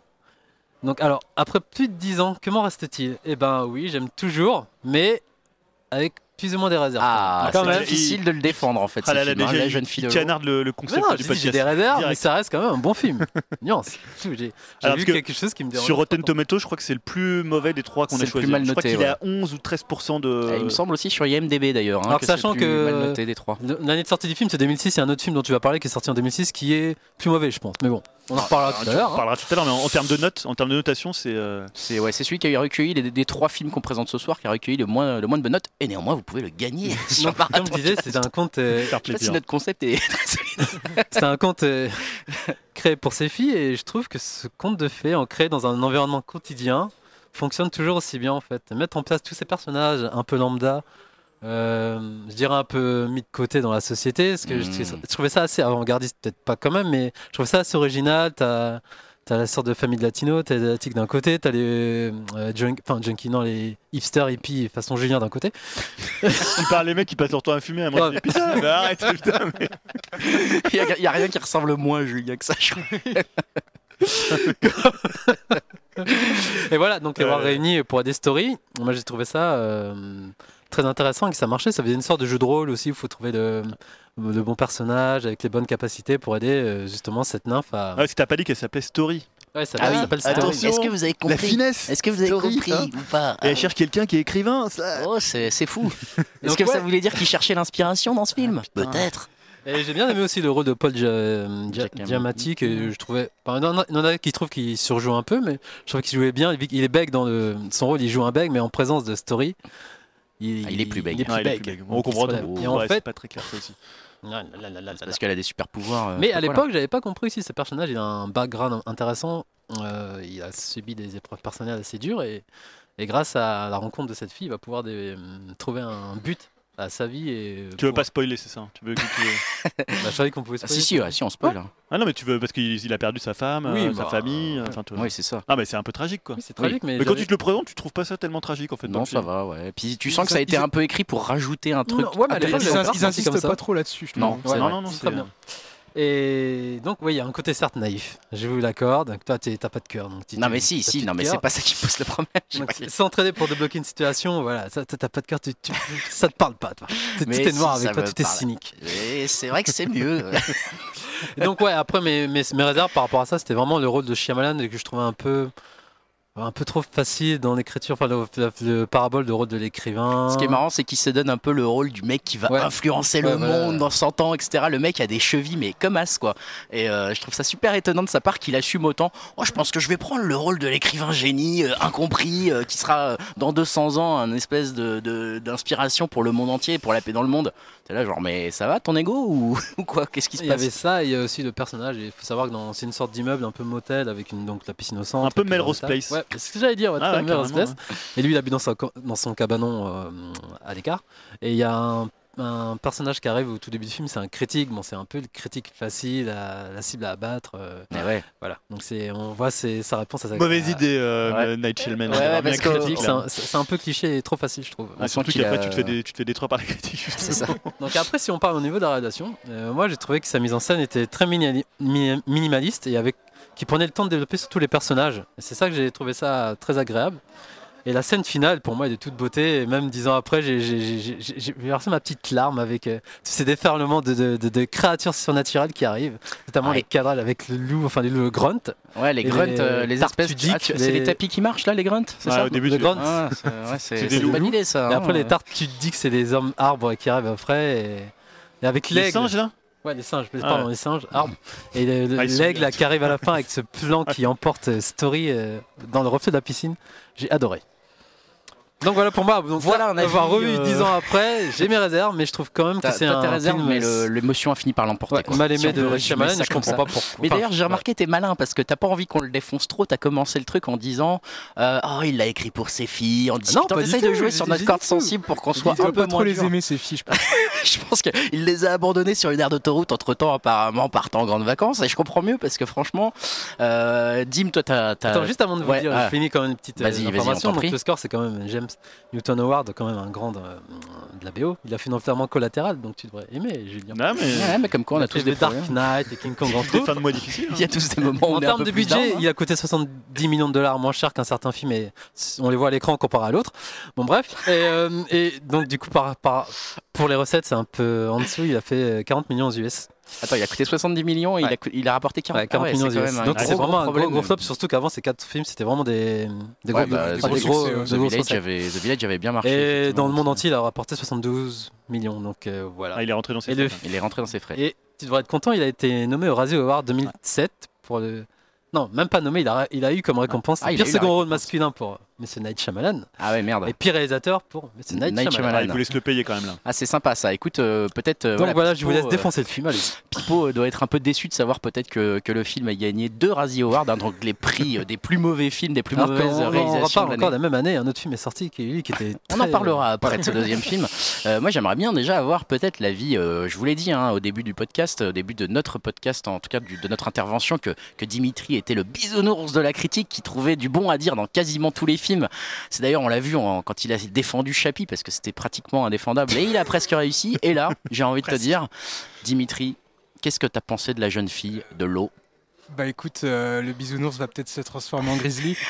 Donc, alors, après plus de 10 ans, comment reste-t-il? Eh ben, oui, j'aime toujours, mais avec plus ou moins des réserves. Ah, quand c'est même, difficile de le défendre en fait. Ah ce là là, film, hein, la jeune fille il de l'eau. canarde le, le Mais concept non, du je dis, podcast. j'ai des réserves, mais ça reste quand même un bon film. (laughs) Nuance. Tout, J'ai vu que quelque chose qui me dérange. Sur Rotten. Tomatoes, je crois que c'est le plus mauvais des trois qu'on a le choisi. plus mal je crois noté, qu'il est à 11 ou 13% de. Eh, Il me semble aussi sur IMDB d'ailleurs. hein, Alors que sachant que- mal noté des trois. L'année de sortie du film, c'est 2006. Il y a un autre film dont tu vas parler qui est sorti en 2006 qui est plus mauvais, je pense. Mais bon, on en reparlera tout à l'heure. On hein. parlera tout à l'heure, mais en, en termes de notes, en termes de notation, c'est. euh, C'est ouais, c'est celui qui a recueilli les, des trois films qu'on présente ce soir, qui a recueilli le moins, le moins de bonnes notes. Et néanmoins, vous pouvez le gagner. (laughs) sur Donc, comme je disais, c'est un compte, euh, Je sais pas si plaisir. notre concept est (laughs) très solide. c'est un compte euh, créé pour ses filles et je trouve que ce conte de fées, ancré dans un environnement quotidien, fonctionne toujours aussi bien en fait. Mettre en place tous ces personnages un peu lambda, euh, je dirais un peu mis de côté dans la société, parce que je, Mm. je trouvais ça assez avant-gardiste, peut-être pas quand même, mais je trouvais ça assez original. T'as T'as la sorte de famille de latino, t'as les asiatiques d'un côté, t'as les euh, junk, enfin junkies, non, les hipsters hippies façon Julien d'un côté. (laughs) Tu parles les mecs qui passent leur temps à fumer, à moi je dis putain, mais arrête, (laughs) putain, mais- Il n'y a, rien qui ressemble moins à Julien que ça, je crois. (laughs) Et voilà, donc les voir réunis pour des stories, moi j'ai trouvé ça euh, très intéressant et que ça marchait. Ça faisait une sorte de jeu de rôle aussi où il faut trouver le, le bon personnage avec les bonnes capacités pour aider euh, justement cette nymphe à. Ouais, si t'as pas dit qu'elle s'appelait Story. Ouais, ça, Ah oui, s'appelle attention. Est-ce que vous avez La compris finesse Est-ce que vous avez Story, compris hein. ou pas Et elle cherche quelqu'un qui est écrivain, ça. Oh, c'est c'est fou. (laughs) Est-ce que ça voulait dire qu'il cherchait l'inspiration dans ce film putain. Peut-être. Et j'ai bien aimé aussi le rôle de Paul Gia- Gia- Giamatti. Giamatti que je trouvais. enfin, il y en a- qui trouvent qu'il surjoue un peu, mais je trouvais qu'il jouait bien. Il il est bègue dans le, son rôle, il joue un bègue, mais en présence de Story. Il, Ah, il est plus bègue. Il est plus Ouais, il est bègue. plus bègue. Donc, On comprend. Et Ouais, en c'est fait, pas très clair ça aussi. C'est parce qu'elle a des super pouvoirs. euh, Mais à pas l'époque, j'avais pas compris aussi ce personnage. Il a un background intéressant. euh, il a subi des épreuves personnelles assez dures et, et grâce à la rencontre de cette fille, il va pouvoir des- hum, trouver un but à sa vie. Et Tu veux pas spoiler, c'est ça hein Tu veux que tu- (laughs) Bah, je savais qu'on pouvait Ah, spoiler. si, si, ouais, si, on spoil. hein. Ah non, mais tu veux parce qu'il il a perdu sa femme, Oui, euh, sa bah, famille. euh, ouais. Enfin, toi- Oui, c'est ça. Ah, mais c'est un peu tragique quoi. Oui, c'est tragique, mais, Mais quand j'avais- tu te le présentes, tu trouves pas ça tellement tragique en fait. dans Non, le ça film. va, ouais. Puis tu Ils- sens que ça a ils- été un peu écrit pour rajouter un truc. Non, ouais, mais à Ils, l'époque, intéressant. ils insistent pas trop là-dessus, je trouve. Non, c'est Non, vrai. non, c'est très bien. Et donc, oui, il y a un côté certes naïf. Je vous l'accorde. Toi, t'es- t'as pas de cœur. donc tu- Non, tu- mais si, si, non, mais c'est pas ça qui pose le problème. (laughs) (laughs) S'entraider pour débloquer une situation, voilà, t'as pas de cœur, tu, tu- (laughs) ça te parle pas, toi. Noir si, ça avec toi, est parle. cynique. C'est vrai que c'est mieux. Donc ouais, après mes, mes, mes réserves par rapport à ça, c'était vraiment le rôle de Shyamalan que je trouvais un peu un peu trop facile dans l'écriture, enfin le, le- le parabole de rôle de l'écrivain. Ce qui est marrant, c'est qu'il se donne un peu le rôle du mec qui va Ouais. influencer Ouais, le monde dans 100 ans, etc. Le mec a des chevilles, mais comme as, quoi. Et euh, je trouve ça super étonnant de sa part qu'il assume autant. Oh, je pense que je vais prendre le rôle de l'écrivain génie, euh, incompris, euh, qui sera euh, dans 200 ans un espèce de- de- d'inspiration pour le monde entier, pour la paix dans le monde. T'es là, genre, mais ça va ton ego ou, (laughs) ou quoi? Qu'est-ce qui se Il y passe? avait ça, et il y a aussi le personnage. et Il faut savoir que dans- c'est une sorte d'immeuble un peu motel avec une, donc la piscine au centre. Un peu Melrose Place. Ouais, c'est ce que j'allais dire. Ouais, Ah ouais, carrément, Place. Et lui, il habite dans, sa dans son cabanon euh, à l'écart. Et il y a un, un personnage qui arrive au tout début du film, c'est un critique. Bon, c'est un peu le critique facile, la, la cible à abattre. euh, Mais ouais. voilà. Donc c'est, on voit sa réponse à sa Mauvaise à- idée, euh, Ouais. Night. Ouais, ouais, critique, C'est un, peu cliché et trop facile, je trouve. Ah, surtout qu'après a- tu te fais des- tu te fais détruire par la critique. C'est ça. (laughs) Donc après, si on parle au niveau de la réalisation, euh, moi j'ai trouvé que sa mise en scène était très minimaliste et avec qui prenait le temps de développer surtout les personnages. Et c'est ça que j'ai trouvé ça très agréable. Et la scène finale, pour moi, est de toute beauté. Et même dix ans après, j'ai- versé ma petite larme avec euh, tous ces déferlements de, de- de- de créatures surnaturelles qui arrivent, notamment Ouais. les cadrages avec le loup, enfin les loups, le grunt. Ouais, les grunts, les euh, les espèces. Ah, tu- C'est les- les tapis qui marchent là, les grunts C'est Ouais, ça au début, le grunt. Ah, c'est ouais, (laughs) une bonne idée ça. Et hein, après, les ouais. tartes, tu te dis que c'est des hommes arbres qui arrivent après. Et, et avec Les l'aigle. singes là? Ouais, les singes, Ah pardon, ouais. les singes. Et le- Ah, ils sont l'aigle qui arrive à la fin avec ce plan qui (laughs) emporte euh, Story euh, dans le reflet de la piscine, j'ai adoré. Donc voilà pour moi. Donc Voilà un avis, avoir revu euh, 10 ans après, j'ai mes réserves, mais je trouve quand même que c'est un tes réserves, mais le- l'émotion a fini par l'emporter. ouais, mal on aimé de Shyamalan. Je comprends pas pourquoi. Mais d'ailleurs, j'ai remarqué, t'es malin parce que t'as pas envie qu'on le défonce trop. T'as commencé le truc en disant euh, Oh, il l'a écrit pour ses filles. En disant T'essayes de jouer sur notre corde sensible pour qu'on soit un peu moins les aimer ces filles, je pense. (laughs) Je pense qu'il les a abandonnés sur une aire d'autoroute entre temps, apparemment, partant en grandes vacances. Et je comprends mieux parce que franchement, euh, Dim, toi, t'as. Attends, juste avant de vous dire, je finis quand même une petite euh, Vas-y, vas-y, on le score, c'est quand même James Newton Howard, quand même un grand euh, de la BO. Il a fait notamment collatéral, donc tu devrais aimer, Julien. Non, mais Ouais, mais comme quoi, on a tous des Dark. Knight et King Kong (laughs) en tout. fins de mois difficiles. hein. Il y a tous des moments où En termes de plus budget, down, hein. il a coûté 70 millions de dollars moins cher qu'un certain film et on les voit à l'écran comparé à l'autre. Bon bref, et, euh, et donc du coup par, par- pour les recettes c'est un peu en dessous, il a fait euh, 40 millions aux US. Attends, il a coûté 70 millions et il, a, il a rapporté 40, Ouais, 40 Ah ouais, millions quand même Donc c'est vraiment un gros, flop, surtout qu'avant ces quatre films c'était vraiment des, des Ouais, gros, bah, des The gros, Village, gros- succès, des ouais. The grosses Village, recettes. avait, The Village avait bien marché. Et dans le monde entier il a rapporté 72 millions, donc euh, voilà. Ah, il est rentré dans ses Et le frais, Il est rentré dans ses frais. Et tu devrais être content, il a été nommé au Razzie Award 2007 pour le. Non, même pas nommé, il a, il a eu comme récompense Ah, le pire second rôle masculin pour Monsieur Night Shyamalan Ah ouais, merde. et pire réalisateur pour Monsieur Night, Night Shyamalan. Shyamalan. Ah, il voulait se le payer quand même là. Ah, c'est sympa ça. Écoute, euh, peut-être. euh, Donc voilà, je vous laisse euh, défoncer le film. Allez. Pipo doit être un peu déçu de savoir peut-être que, que le film a gagné deux Razzie Awards, hein, donc les prix des plus mauvais films, des plus Alors mauvaises on, réalisations. reparle de encore l'année. la même année, un autre film est sorti qui, lui, qui était. On en parlera après de ce (laughs) deuxième film. Euh, moi, j'aimerais bien déjà avoir peut-être l'avis. euh, je vous l'ai dit hein, au début du podcast, au début de notre podcast, en tout cas du- de notre intervention, que, que Dimitri était le bisounours de la critique, qui trouvait du bon à dire dans quasiment tous les films. C'est d'ailleurs, on l'a vu quand il a défendu Chappie, parce que c'était pratiquement indéfendable, et il a presque réussi. Et là, j'ai envie de te dire, Dimitri, qu'est-ce que tu as pensé de la jeune fille de l'eau? Bah écoute, euh, le bisounours va peut-être se transformer en grizzly. (laughs)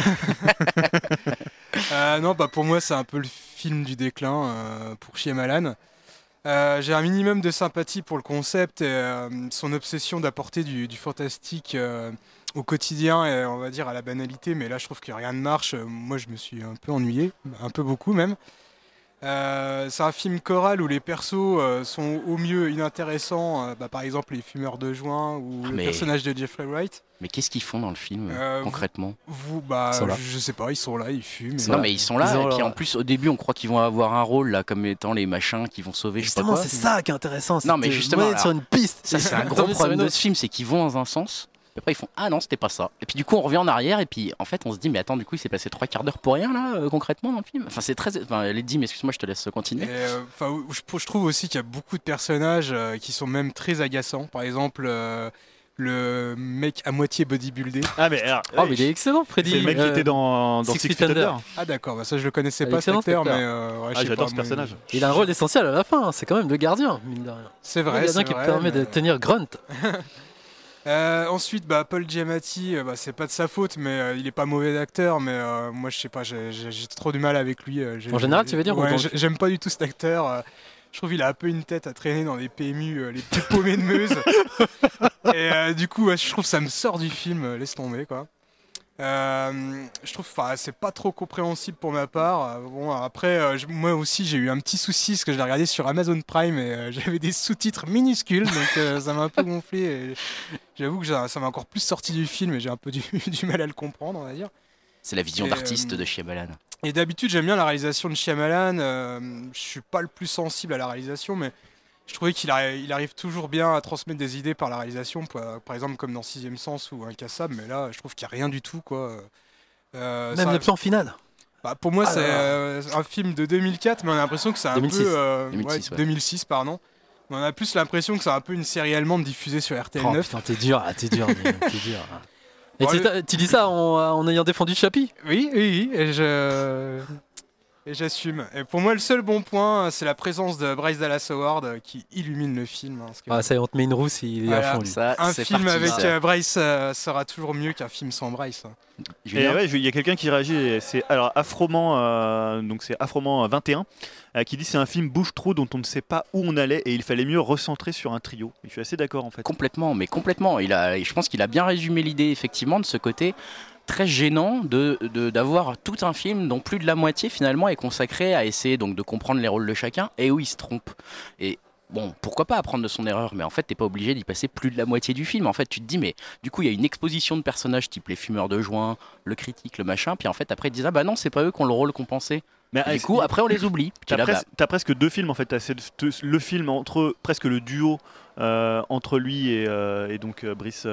Euh, non, bah pour moi c'est un peu le film du déclin euh, pour Shyamalan. Euh, J'ai un minimum de sympathie pour le concept et son obsession d'apporter du, du fantastique au quotidien et on va dire à la banalité, mais là je trouve que rien ne marche. Moi je me suis un peu ennuyé, un peu beaucoup même. Euh, c'est un film choral où les persos euh, sont au mieux inintéressants, euh, bah, par exemple les fumeurs de joint ou Ah, le mais- personnage de Jeffrey Wright. Mais qu'est-ce qu'ils font dans le film, Euh, vous- concrètement? Vous, bah, je sais pas, ils sont là, ils fument. Non, mais ils sont là, Ils et puis en plus, au début, on croit qu'ils vont avoir un rôle, là, comme étant les machins qui vont sauver, Justement, c'est ça qui est intéressant. Non, mais justement, mettre sur une piste. Ça, c'est un (laughs) gros problème de ce film, c'est qu'ils vont dans un sens, et après ils font Ah non, c'était pas ça. Et puis du coup, on revient en arrière, et puis en fait, on se dit Mais attends, du coup, il s'est passé trois quarts d'heure pour rien, là, euh, concrètement, dans le film? Enfin, c'est très. Enfin, les dit, mais excuse-moi, je te laisse continuer. euh, enfin, je, je trouve aussi qu'il y a beaucoup de personnages euh, qui sont même très agaçants. Par exemple, euh, le mec à moitié bodybuildé. Ah, mais alors, Oh, mais il est excellent, Freddy. c'est le mec qui était dans, dans Six Six Feet Feet Under. Under. Ah d'accord, bah ça je le connaissais Ah, pas cet acteur, mais euh, ouais, Ah, j'adore ce moi, personnage. Il a un rôle essentiel à la fin, hein, c'est quand même le gardien, mine de rien. C'est Le vrai, gardien c'est qui vrai, permet de tenir Grunt. (laughs) Euh, ensuite, bah, Paul Giamatti, euh, bah, c'est pas de sa faute, mais euh, il est pas mauvais acteur, mais euh, moi je sais pas, j'ai trop du mal avec lui. En général, tu veux dire, ou ouais, J'aime pas du tout cet acteur. je trouve qu'il a un peu une tête à traîner dans les PMU, les petits paumés (laughs) de Meuse. Et du coup, ouais, je trouve que ça me sort du film, laisse tomber quoi. Euh, je trouve, enfin, c'est pas trop compréhensible pour ma part. Bon, après, euh, je- moi aussi, j'ai eu un petit souci parce que je l'ai regardé sur Amazon Prime et euh, (laughs) j'avais des sous-titres minuscules, donc ça m'a un peu (laughs) gonflé. J'avoue que ça m'a encore plus sorti du film et j'ai un peu du, (laughs) du mal à le comprendre, on va dire. C'est la vision d'artiste de Shyamalan. Et d'habitude, j'aime bien la réalisation de Shyamalan. je suis pas le plus sensible à la réalisation, mais je trouvais qu'il arri- il arrive toujours bien à transmettre des idées par la réalisation. Par, par exemple, comme dans Sixième Sens ou Incassable, mais là, je trouve qu'il n'y a rien du tout, quoi. Euh, Même le plan final. bah, pour moi, Ah c'est euh, un film de 2004, mais on a l'impression que c'est un 2006. peu. euh, 2006, ouais. 2006, pardon. Mais on a plus l'impression que c'est un peu une série allemande diffusée sur RTL Oh, 9. putain, t'es dur, ah, t'es dur, t'es dur. Et Bon, tu- dis ça en, en ayant défendu Chappie? Oui, oui, oui, et je. Et j'assume. Et pour moi, le seul bon point, c'est la présence de Bryce Dallas Howard euh, qui illumine le film. hein, que Ah, ça y est, on te met une rousse, il est Voilà. à fond, lui. Ça, un film parti, avec ça. euh, Bryce euh, sera toujours mieux qu'un film sans Bryce. hein. Ouais, il y a quelqu'un qui réagit, c'est alors Afroman, euh, donc c'est Afroman 21, euh, qui dit c'est un film bouche-trou dont on ne sait pas où on allait et il fallait mieux recentrer sur un trio. Et je suis assez d'accord en fait. Complètement, mais complètement. Il a, je pense qu'il a bien résumé l'idée, effectivement, de ce côté très gênant de de- d'avoir tout un film dont plus de la moitié finalement est consacré à essayer donc de comprendre les rôles de chacun et où il se trompe. Et bon, pourquoi pas apprendre de son erreur, mais en fait t'es pas obligé d'y passer plus de la moitié du film. En fait, tu te dis mais du coup il y a une exposition de personnages type les fumeurs de joint, le critique, le machin, puis en fait après ils te disent ah bah non c'est pas eux qui ont le rôle qu'on pensait. Mais du coup, après, on les oublie. Tu T'as es là, presque, t'as presque deux films en fait. T'as le film entre presque le duo euh, entre lui et, euh, et donc euh, Brice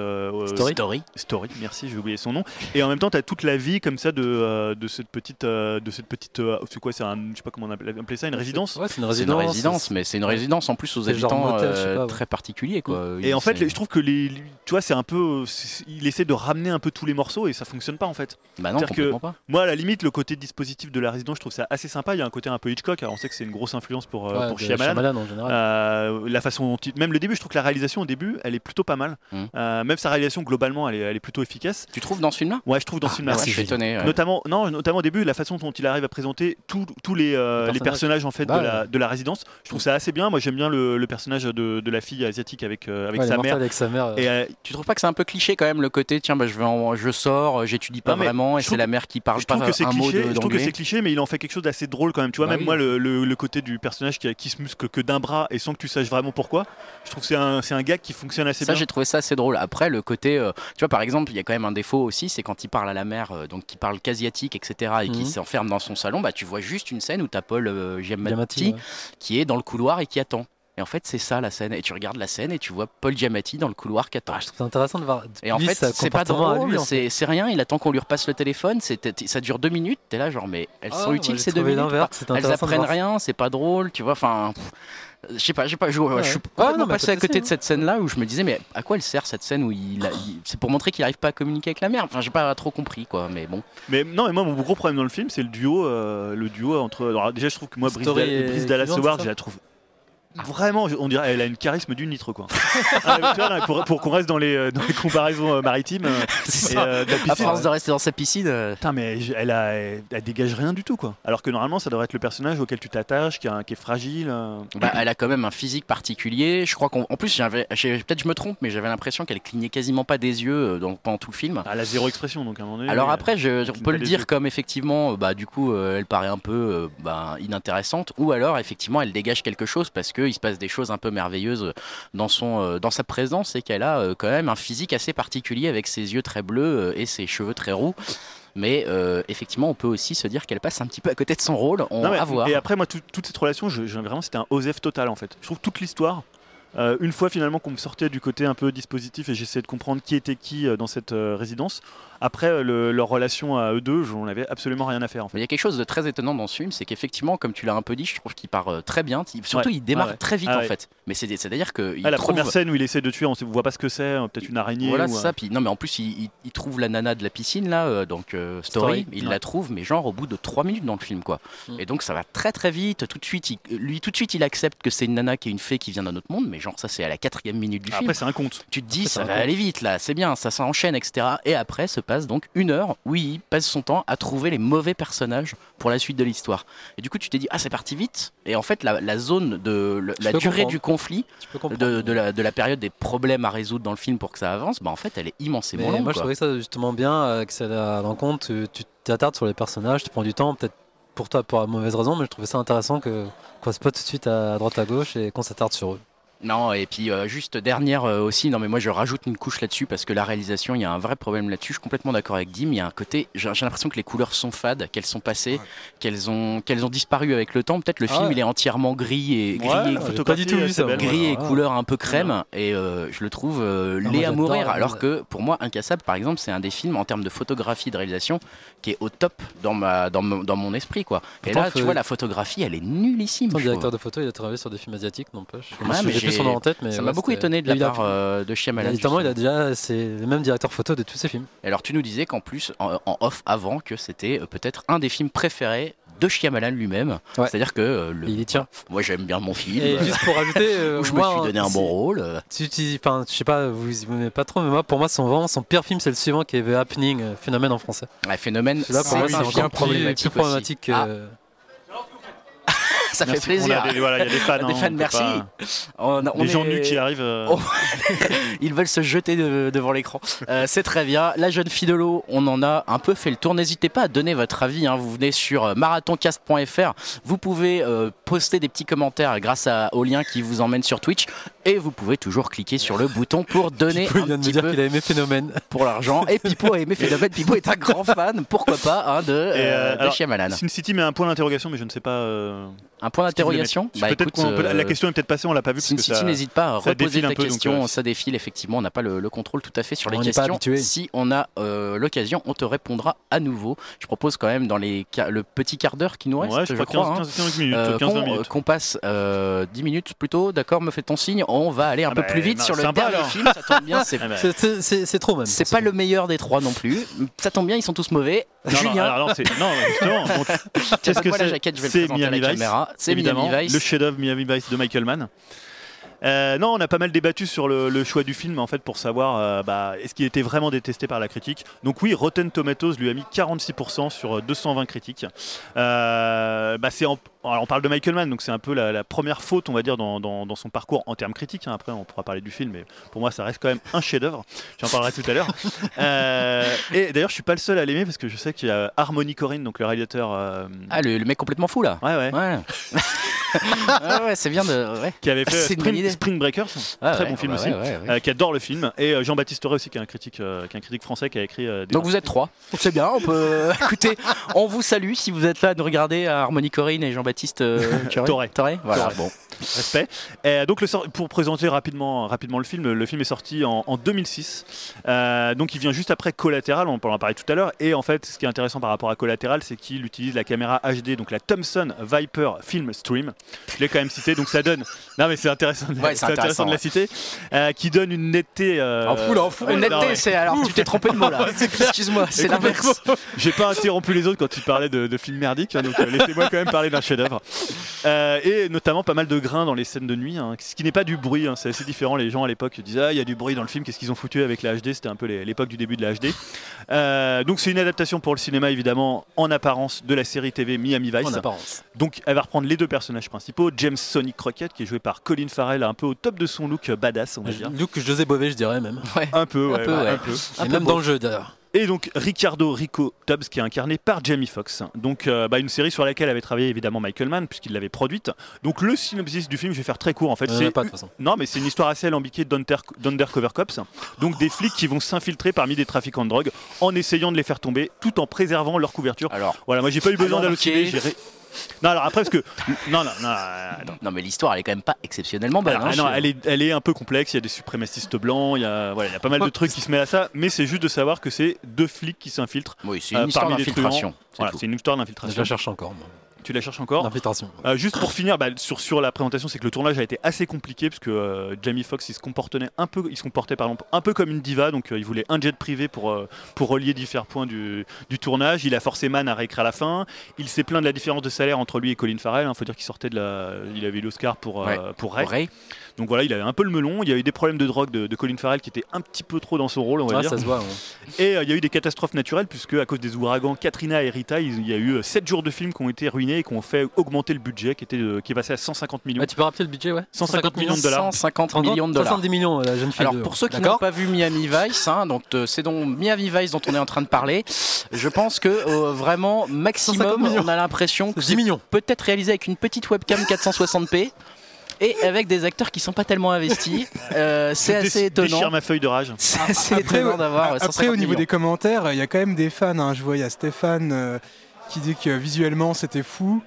Story. Story, merci, j'ai oublié son nom. Et en même temps, t'as toute la vie comme ça de, euh, de cette petite, euh, de cette petite, euh, c'est quoi, c'est un, je sais pas comment on appelle, appeler ça, une résidence. Ouais, c'est une C'est une résidence. mais c'est une résidence en plus aux habitants motel, je sais euh, pas, ouais. très particuliers. Quoi. Et en fait, je trouve que les, tu vois, c'est un peu, c'est- il essaie de ramener un peu tous les morceaux et ça fonctionne pas en fait. bah non, que- pas. Moi, à la limite, le côté dispositif de la résidence, je trouve ça assez sympa. Il y a un côté un peu Hitchcock. Alors, on sait que c'est une grosse influence pour, Ouais, pour Shyamalan. Shyamalan en général. Euh, la façon dont il- même le début, je trouve que la réalisation au début, elle est plutôt pas mal. Mm. Euh, même sa réalisation globalement, elle est, elle est plutôt efficace. Tu trouves dans ce film-là? Ouais, je trouve dans ce Ah, film-là. ouais, ouais. Je suis étonné. ouais. Notamment, non, notamment au début, la façon dont il arrive à présenter tous tous les, euh, Les les personnages en fait Bah de, la, de la résidence. Je trouve ça assez bien. Moi, j'aime bien le, le personnage de, de la fille asiatique avec, euh, avec Ouais, sa mère. avec sa mère. Et euh, Tu trouves pas que c'est un peu cliché quand même le côté tiens bah, je vais en- je sors j'étude pas Non, vraiment et je c'est trouve- la mère qui parle je pas trouve que c'est un mot cliché. de- Je trouve que c'est cliché, mais il en fait quelque chose d'assez drôle quand même. Tu vois, Bah même moi, le, côté du personnage qui, qui se muscle que d'un bras et sans que tu saches vraiment pourquoi, je trouve que c'est un, c'est un gag qui fonctionne assez ça bien. j'ai trouvé ça assez drôle après le côté euh, tu vois par exemple il y a quand même un défaut aussi c'est quand il parle à la mère euh, donc qui parle qu'asiatique etc et qui Mhm. s'enferme dans son salon bah tu vois juste une scène où t'as Paul euh, Giamatti Giamatti, ouais. qui est dans le couloir et qui attend et en fait c'est ça la scène et tu regardes la scène et tu vois Paul Giamatti dans le couloir qui attend Ah, je trouve ça intéressant de voir. Et en lui, fait, c'est pas drôle, lui, en fait. c'est c'est rien. Il attend qu'on lui repasse le téléphone. c'est- Ça dure deux minutes. T'es là, genre, mais elles Ah, sont moi, utiles ces deux minutes. Elles apprennent ça. rien, c'est pas drôle, tu vois. Enfin, pff, je sais pas, j'ai pas, je, Ouais. je suis complètement non, passé pas à côté de cette scène-là où je me disais, mais à quoi elle sert cette scène où il, c'est pour montrer qu'il arrive pas à communiquer avec la mère. Enfin, j'ai pas trop compris, quoi. Mais bon, Mais non, mais moi, mon gros problème dans le film, c'est le duo, euh, le duo entre. alors, déjà, je trouve que moi, Brice, Story et Brice Dallas Howard, je la trouve. Vraiment, on dirait, elle a une charisme du nitre quoi. (laughs) Ah, tu vois, pour pour qu'on reste dans les, euh, dans les comparaisons euh, maritimes, euh, (laughs) c'est euh, À force de rester dans sa piscine. euh, Putain, mais elle, a, elle, elle dégage rien du tout quoi. Alors que normalement, ça devrait être le personnage auquel tu t'attaches, qui, a- qui est fragile. euh. bah, elle a quand même un physique particulier. Je crois qu'en en plus, j'avais, peut-être je me trompe, mais j'avais l'impression qu'elle clignait quasiment pas des yeux dans- pendant tout le film. Elle a zéro expression donc à un moment donné. Alors après, je, on peut le dire yeux. comme effectivement, bah du coup, elle paraît un peu bah, inintéressante, ou alors effectivement, elle dégage quelque chose parce qu'il se passe des choses un peu merveilleuses dans son, euh, dans sa présence et qu'elle a euh, quand même un physique assez particulier avec ses yeux très bleus euh, et ses cheveux très roux. Mais euh, effectivement, on peut aussi se dire qu'elle passe un petit peu à côté de son rôle. On Non, mais- à voir. Et après, moi, tout- toute cette relation, je, je- vraiment, c'était un Osef total en fait. Je trouve toute l'histoire. Euh, une fois finalement qu'on me sortait du côté un peu dispositif et j'essayais de comprendre qui était qui euh, dans cette euh, résidence, après le- leur relation à eux deux, j'en avais absolument rien à faire en fait. Mais il y a quelque chose de très étonnant dans ce film, c'est qu'effectivement, comme tu l'as un peu dit, je trouve qu'il part très bien. Surtout, Ouais. il démarre Ah ouais. très vite Ah en fait. Mais c'est- c'est-à-dire que il Ah, la trouve... première scène où il essaie de tuer, on ne voit pas ce que c'est, euh, peut-être une araignée. Voilà, ou, ça. Puis, non, mais en plus, il, il- il trouve la nana de la piscine, là, donc Story, Story. il la trouve, mais genre au bout de 3 minutes dans le film, quoi. Mm. Et donc, ça va très très vite. Tout de suite, il- lui, tout de suite, il accepte que c'est une nana qui est une fée qui vient d'un autre monde, mais genre, ça, c'est à la quatrième minute du film. Après, c'est un conte. Tu te dis, Après, ça va aller vite là, c'est bien, ça s'enchaîne, etc. Et après se passe donc une heure où il passe son temps à trouver les mauvais personnages pour la suite de l'histoire. Et du coup, tu t'es dit, ah, c'est parti vite. Et en fait, la, la zone de le- la durée comprendre. du conflit, de, de la, de la période des problèmes à résoudre dans le film pour que ça avance, bah en fait, elle est immensément longue. moi, je trouvais ça justement bien, euh, que ça allait à l'encontre. Tu tu t'attardes sur les personnages, tu prends du temps, peut-être pour toi pour la mauvaise raison, mais je trouvais ça intéressant que qu'on passe pas tout de suite à droite à gauche et qu'on s'attarde sur eux. Non, et puis euh, juste dernière euh, aussi, non mais moi je rajoute une couche là-dessus parce que la réalisation, il y a un vrai problème là-dessus. Je suis complètement d'accord avec Dim. Il y a un côté, j'ai l'impression que les couleurs sont fades, qu'elles sont passées, Ouais. qu'elles ont, qu'elles ont disparu avec le temps. Peut-être le Ah film ouais. il est entièrement gris et gris Ouais, et photographie, pas du tout vu ça, belle. gris et couleur un peu crème et euh, je le trouve euh, laid à mourir alors euh, que pour moi Incassable par exemple c'est un des films en termes de photographie de réalisation qui est au top dans ma dans mon, dans mon esprit quoi et Pourtant, là tu vois la photographie elle est nullissime Ton directeur de photo, il a travaillé sur des films asiatiques, n'empêche. Plus son nom en tête, mais ça ouais, m'a beaucoup étonné de la part euh, de Shyamalan Notamment, il a déjà c'est le même directeur photo de tous ses films. Et alors tu nous disais qu'en plus en, en off avant que c'était euh, peut-être un des films préférés de Shyamalan lui-même Ouais. c'est-à-dire que euh, le- il y tient. moi j'aime bien mon film Et juste pour rajouter, (laughs) euh, où je me suis donné un si- bon rôle tu, enfin, je sais pas, vous vous aimez pas trop, mais moi, pour moi, son vraiment son pire film, c'est le suivant qui est The Happening, phénomène en français. ouais, phénomène Celui-là, pour c'est moi, c'est encore plus problématique plus problématique (laughs) ça fait plaisir. Voilà, il y a des fans. (laughs) Des hein, fans, merci. pas- On, on Les gens nus qui arrivent. euh, Oh. (laughs) Ils veulent se jeter de- devant l'écran. Euh, c'est très bien. La jeune fille de l'eau, on en a un peu fait le tour. N'hésitez pas à donner votre avis. hein. Vous venez sur euh, marathoncast.fr. Vous pouvez euh, poster des petits commentaires grâce à, au lien qui vous emmène sur Twitch. Et vous pouvez toujours cliquer sur le bouton pour donner Pipo, il un vient de me dire peu qu'il a aimé Phénomène. pour l'argent. Et Pipo a aimé Phénomène. Pipo est un grand fan, pourquoi pas, hein, de, de alors, Shyamalan. Sin City met un point d'interrogation, mais je ne sais pas. Un point d'interrogation. Bah, peut- euh, La question est peut-être passée, on l'a pas vu. Sin City, n'hésite pas à reposer ta un peu, donc, question. euh, ça défile, effectivement. On n'a pas le, le contrôle tout à fait sur les On pas questions. Si on a euh, l'occasion, on te répondra à nouveau. Je propose quand même dans les, le petit quart d'heure qui nous reste, Ouais, je je crois crois. 15, hein, 15 minutes, euh, 15 qu'on passe euh, 10 minutes plutôt, d'accord, me fait ton signe, on va aller un Ah peu bah, plus vite non, sur le sympa, dernier alors. film, ça tombe bien, c'est (laughs) Ah bah, trop même. c'est pas le meilleur des trois non plus. Ça tombe bien, ils sont tous mauvais. non, non, Julien, non, justement. (laughs) qu'est-ce que la c'est jaquette, je vais le C'est présenter à la Miami Vice, évidemment, Miami Vice. le chef-d'œuvre Miami Vice de Michael Mann. Euh, non, on a pas mal débattu sur le, le choix du film en fait pour savoir euh, bah, est-ce qu'il était vraiment détesté par la critique. Donc oui, Rotten Tomatoes lui a mis 46% sur 220 critiques. Euh, bah, c'est en- alors, on parle de Michael Mann, donc c'est un peu la, la première faute, on va dire, dans, dans- dans son parcours en termes critiques. hein. Après, on pourra parler du film, mais pour moi, ça reste quand même un chef-d'œuvre. J'en parlerai tout à l'heure. (laughs) Et d'ailleurs, je suis pas le seul à l'aimer parce que je sais qu'il y a Harmony Corrine, donc le réalisateur. Ah, le, le mec complètement fou là. ouais, ouais, Ouais. (laughs) ouais, ouais, c'est bien de. Ouais. qui avait fait Spring. Spring Breakers, Ah, très ouais, bon film bah aussi. ouais, ouais, ouais. euh, qui adore le film, et euh, Jean-Baptiste Rey aussi, qui est un critique, euh, qui est un critique français qui a écrit. euh, des Donc vous êtes trois. C'est bien, on peut. (laughs) Écoutez, on vous salue si vous êtes là à nous regarder à Harmony Corinne et Jean-Baptiste euh. (laughs) Toré. Toré Voilà, Toré. bon. respect. Et donc le pour présenter rapidement, rapidement le film, le film est sorti en, en 2006. Euh, donc il vient juste après Collateral, on en parlait tout à l'heure. Et en fait, ce qui est intéressant par rapport à Collateral, c'est qu'il utilise la caméra HD, donc la Thomson Viper Film Stream. Je l'ai quand même cité, donc ça donne. Non mais c'est intéressant, de- Ouais, c'est intéressant de la citer, Euh, qui donne une netteté. euh, En fou, là, en fou. ouais, non, Netteté, c'est. Alors, tu t'es trompé de mot là. (laughs) Excuse-moi, c'est l'inverse. (laughs) J'ai pas interrompu les autres quand tu parlais de, de films merdiques, hein, donc euh, laissez-moi quand même parler d'un chef-d'œuvre. Et notamment pas mal de grains dans les scènes de nuit, hein, ce qui n'est pas du bruit, hein, c'est assez différent. Les gens à l'époque disaient Ah, il y a du bruit dans le film, qu'est-ce qu'ils ont foutu avec la HD C'était un peu l'époque du début de la HD. Donc c'est une adaptation pour le cinéma, évidemment, en apparence de la série TV Miami Vice. En apparence. Donc elle va reprendre les deux personnages principaux, James Sonic Crockett, qui est joué par Colin Farrell, un peu au top de son look euh, badass, on va dire. Luke José Bové, je dirais même. Un peu, ouais, peu, ouais, ouais. un peu. Et même dans le jeu d'ailleurs. Et donc Ricardo Rico Tubbs qui est incarné par Jamie Foxx. Donc euh, bah, une série sur laquelle avait travaillé évidemment Michael Mann puisqu'il l'avait produite. Donc le synopsis du film, je vais faire très court en fait. C'est pas de toute façon. non mais c'est une histoire assez alambiquée d'Under- d'Undercover Cops. Donc des flics qui vont s'infiltrer parmi des trafiquants de drogue en essayant de les faire tomber tout en préservant leur couverture. Alors, Voilà, moi j'ai pas eu besoin d'halluciner. Non alors après parce que non non non. attends. non, mais l'histoire, elle est quand même pas exceptionnellement bonne. Alors, hein, ah non, je- elle, est, elle est un peu complexe, il y a des suprémacistes blancs, il y a, voilà, il y a pas mal de trucs qui se mêlent à ça, mais c'est juste de savoir que c'est deux flics qui s'infiltrent. Oui, c'est euh, une histoire parmi les d'infiltration. c'est Voilà, tout. c'est une histoire Je d'infiltration. la cherche encore. moi. Tu la cherches encore D'infiltration. Euh, Juste pour finir bah, sur, sur la présentation, c'est que le tournage a été assez compliqué parce que euh, Jamie Foxx il se comportait un peu, il se comportait pardon, un peu comme une diva, donc euh, il voulait un jet privé pour, pour relier différents points du, du tournage. Il a forcé Mann à réécrire à la fin. Il s'est plaint de la différence de salaire entre lui et Colin Farrell. Il faut dire qu'il sortait de la, il avait eu l'Oscar pour, Ouais. pour Ray. Ray, Donc voilà, il avait un peu le melon. Il y a eu des problèmes de drogue de, de Colin Farrell qui était un petit peu trop dans son rôle, on va Ouais, dire. ça se voit. ouais. Et euh, il y a eu des catastrophes naturelles, puisque à cause des ouragans Katrina et Rita, il y a eu 7 jours de films qui ont été ruinés et qui ont fait augmenter le budget, qui, était, de- qui est passé à 150 millions. Ouais, tu peux rappeler le budget, ouais? 150 millions de dollars. 150 millions de dollars. 70 millions, la jeune fille. Alors de- pour ceux qui n'ont pas vu Miami Vice, hein, donc euh, c'est donc Miami Vice dont on est en train de parler. Je pense que euh, vraiment 150 maximum, on a l'impression que 10 c'est millions. peut-être réalisé avec une petite webcam 460p et avec des acteurs qui sont pas tellement investis. Euh, c'est assez étonnant. déchire ma feuille de rage. C'est assez Après, étonnant d'avoir. Après, 150 au niveau millions. des commentaires, il y a quand même des fans. hein. Je vois, il y a Stéphane euh, qui dit que visuellement c'était fou.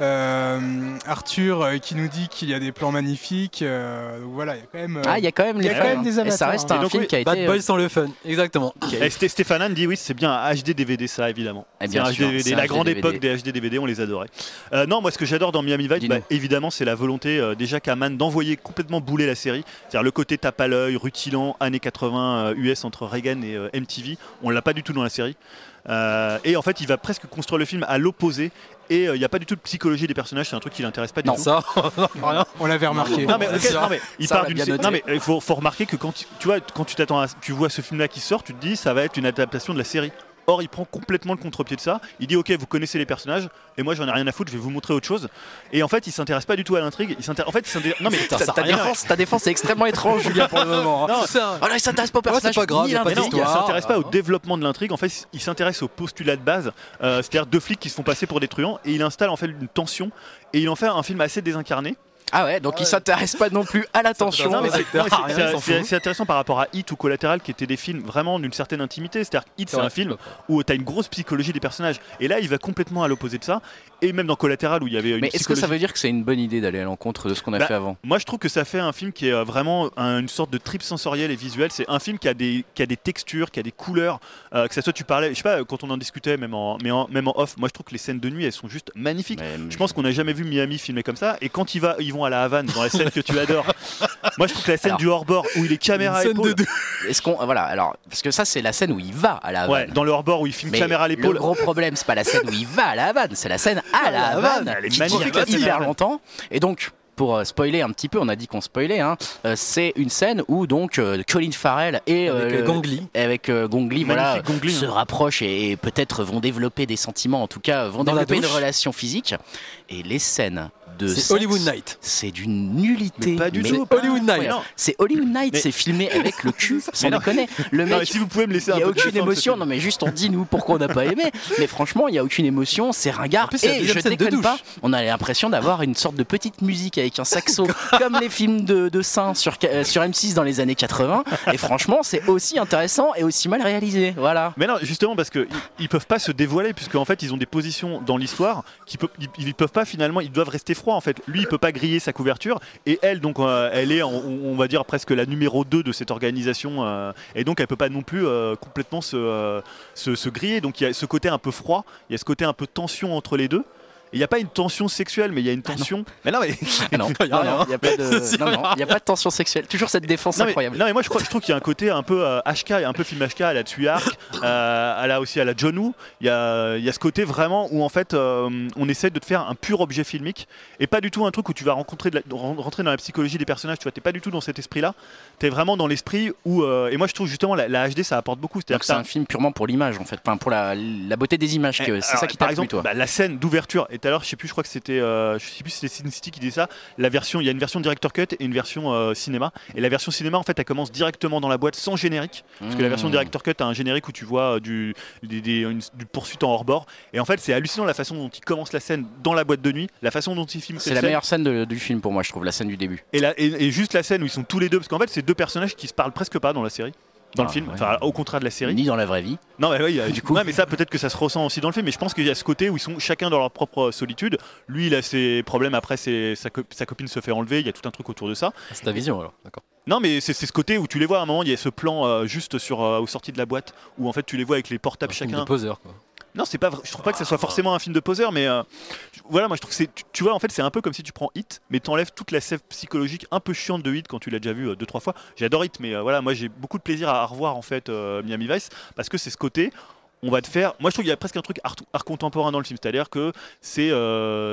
Euh, Arthur euh, qui nous dit qu'il y a des plans magnifiques. euh, donc voilà, il y a quand même. euh, Ah, il y a quand même y les a quand même des. Et ça reste hein. un donc, film oui, qui a été. Bad Boys sans le fun, exactement. a- Et Sté- Stéphane dit oui, c'est bien un HD DVD, ça évidemment. Eh C'est bien un sûr, La HD grande DVD. époque des HD DVD, on les adorait. Euh, non, moi ce que j'adore dans Miami Vice, bah, évidemment, c'est la volonté euh, déjà qu'a d'envoyer complètement bouler la série. C'est-à-dire le côté tape à l'œil, rutilant, années 80 euh, US entre Reagan et euh, MTV. On l'a pas du tout dans la série. Euh, et en fait, il va presque construire le film à l'opposé. Et euh, il n'y a pas du tout de psychologie des personnages, c'est un truc qui l'intéresse pas du Non. tout. Ça, (laughs) rien. On l'avait remarqué. Non mais, non, il Ça, part d'une non mais il faut, faut remarquer que quand tu, tu vois quand tu t'attends à, tu vois ce film là qui sort tu te dis ça va être une adaptation de la série Or, il prend complètement le contre-pied de ça. Il dit Ok, vous connaissez les personnages, et moi, j'en ai rien à foutre, je vais vous montrer autre chose. Et en fait, il s'intéresse pas du tout à l'intrigue. Il s'intéresse. En fait, il s'intéresse- non mais Ta, défense, ta défense est extrêmement étrange, Julien, pour le moment. hein. Non, Ah là, il s'intéresse pas au Ouais, c'est personnage. pas grave, ni non, il s'intéresse pas au Ah. développement de l'intrigue. En fait, il s'intéresse au postulat de base, euh, c'est-à-dire deux flics qui se font passer pour des truands, et il installe en fait une tension, et il en fait un film assez désincarné. Ah ouais, donc il s'intéresse pas non plus à l'attention. C'est- Ah, intéressant par rapport à Hit ou Collateral, qui étaient des films vraiment d'une certaine intimité. C'est-à-dire que Hit, c'est un film où tu as une grosse psychologie des personnages, et là, il va complètement à l'opposé de ça. Et même dans Collateral, où il y avait une Mais est-ce que ça veut dire que c'est une bonne idée d'aller à l'encontre de ce qu'on a Bah, fait avant? Moi, je trouve que ça fait un film qui est euh, vraiment un- une sorte de trip sensoriel et visuel. C'est un film qui a des, qui a des textures, qui a des couleurs. euh, que ça soit, tu parlais, je sais pas, quand on en discutait, même en, mais en- même en off, moi, je trouve que les scènes de nuit, elles sont juste magnifiques. Mais- Je pense qu'on n'a jamais vu Miami filmé comme ça. Et quand va, ils vont à la Havane, dans la scène que tu adores, moi, je trouve que la scène Alors, du hors-bord où il est caméra Une scène épaule. de deux. Est-ce qu'on voilà alors parce que ça c'est la scène où il va à la Ouais, Havane. dans le hors-bord où il filme Mais caméra à le l'épaule. gros problème, c'est pas la scène où il va à la Havane, c'est la scène à la Havane. Elle est magnifique, dure la scène à la hyper Havane. longtemps. Et donc, pour euh, spoiler un petit peu, on a dit qu'on spoilait, hein, euh, c'est une scène où donc euh, Colin Farrell et Avec euh, avec euh, Gong Li, voilà, Magnifique Gong Li, se hein. rapprochent et, et peut-être vont développer des sentiments, en tout cas vont Dans développer une relation physique. Et les scènes de C'est Hollywood Night. c'est d'une nullité. Mais pas du mais tout. Hollywood Night. C'est Hollywood Night, Mais- c'est filmé (laughs) avec le cul, sans déconner. Le Non, mec, si vous pouvez me laisser il n'y a peu aucune émotion, non mais juste on dit nous pourquoi on n'a pas aimé. (laughs) Mais franchement, il n'y a aucune émotion, c'est ringard. Plus, et je déconne pas, on a l'impression d'avoir une sorte de petite musique avec un saxo, (laughs) comme les films de, de seins sur, euh, sur M6 dans les années 80. Et franchement, c'est aussi intéressant et aussi mal réalisé. Voilà. Mais non, justement parce que ils, peuvent pas se dévoiler puisque en fait ils ont des positions dans l'histoire qui peut, ils, ils peuvent pas finalement, ils doivent rester froids en fait. Lui il peut pas griller sa couverture et elle donc euh, elle est on, va dire presque la numéro 2 de cette organisation euh, et donc elle peut pas non plus euh, complètement se, se, se griller. Donc il y a ce côté un peu froid, il y a ce côté un peu tension entre les deux. Il n'y a pas une tension sexuelle, mais il y a une tension. mais non, mais Ah (laughs) non, non, il n'y (laughs) a pas de, tension sexuelle. Toujours cette défense Non mais, incroyable. non, mais moi je, crois, je trouve qu'il y a un côté un peu euh, HK, un peu film HK à la Tuyark, euh, à la, aussi à la John Woo. Il y a, il y a ce côté vraiment où en fait euh, on essaie de te faire un pur objet filmique et pas du tout un truc où tu vas rencontrer de la- ren- rentrer dans la psychologie des personnages. Tu vois, t'es pas du tout dans cet esprit-là. T'es vraiment dans l'esprit où euh, et moi je trouve justement la, la HD ça apporte beaucoup. C'est-à-dire c'est un film purement pour l'image en fait, enfin pour la, la beauté des images. Eh, C'est ça qui par exemple, toi. bah, la scène d'ouverture. Et tout à l'heure, je sais plus, je crois que c'était, euh, je sais plus c'était Sin City qui disait ça. La version, il y a une version director cut et une version euh, cinéma. Et la version cinéma, en fait, elle commence directement dans la boîte sans générique. Parce que la version Mmh. director cut a un générique où tu vois euh, du, des, des- une- du poursuite en hors-bord. Et en fait, c'est hallucinant la façon dont il commence la scène dans la boîte de nuit, la façon dont il filme C'est la scène. meilleure scène de- du film pour moi, je trouve, la scène du début. Et, la- et- et juste la scène où ils sont tous les deux, parce qu'en fait, c'est deux personnages qui se parlent presque pas dans la série. Dans le Ah, film, ouais. enfin au contraire de la série. Ni dans la vraie vie. Non, mais oui, a- Du coup. Ouais, mais ça peut-être que ça se ressent aussi dans le film. Mais je pense qu'il y a ce côté où ils sont chacun dans leur propre solitude. Lui, il a ses problèmes. Après, sa, co- sa copine se fait enlever. Il y a tout un truc autour de ça. C'est ta vision alors. D'accord. Non, mais c'est ce côté où tu les vois à un moment. Il y a ce plan euh, juste sur euh, aux sorties de la boîte où en fait tu les vois avec les portables Un film chacun. de poseur quoi. Non, c'est pas. Je trouve pas que ça soit forcément un film de poseur, mais euh, voilà, moi je trouve que c'est. Tu, vois, en fait, c'est un peu comme si tu prends Hit, mais t'enlèves toute la sève psychologique un peu chiante de Hit quand tu l'as déjà vu euh, deux trois fois. J'adore Hit, mais euh, voilà, moi j'ai beaucoup de plaisir à, revoir en fait euh, Miami Vice parce que c'est ce côté. On va te faire. Moi, je trouve qu'il y a presque un truc art, contemporain dans le film, c'est-à-dire que c'est,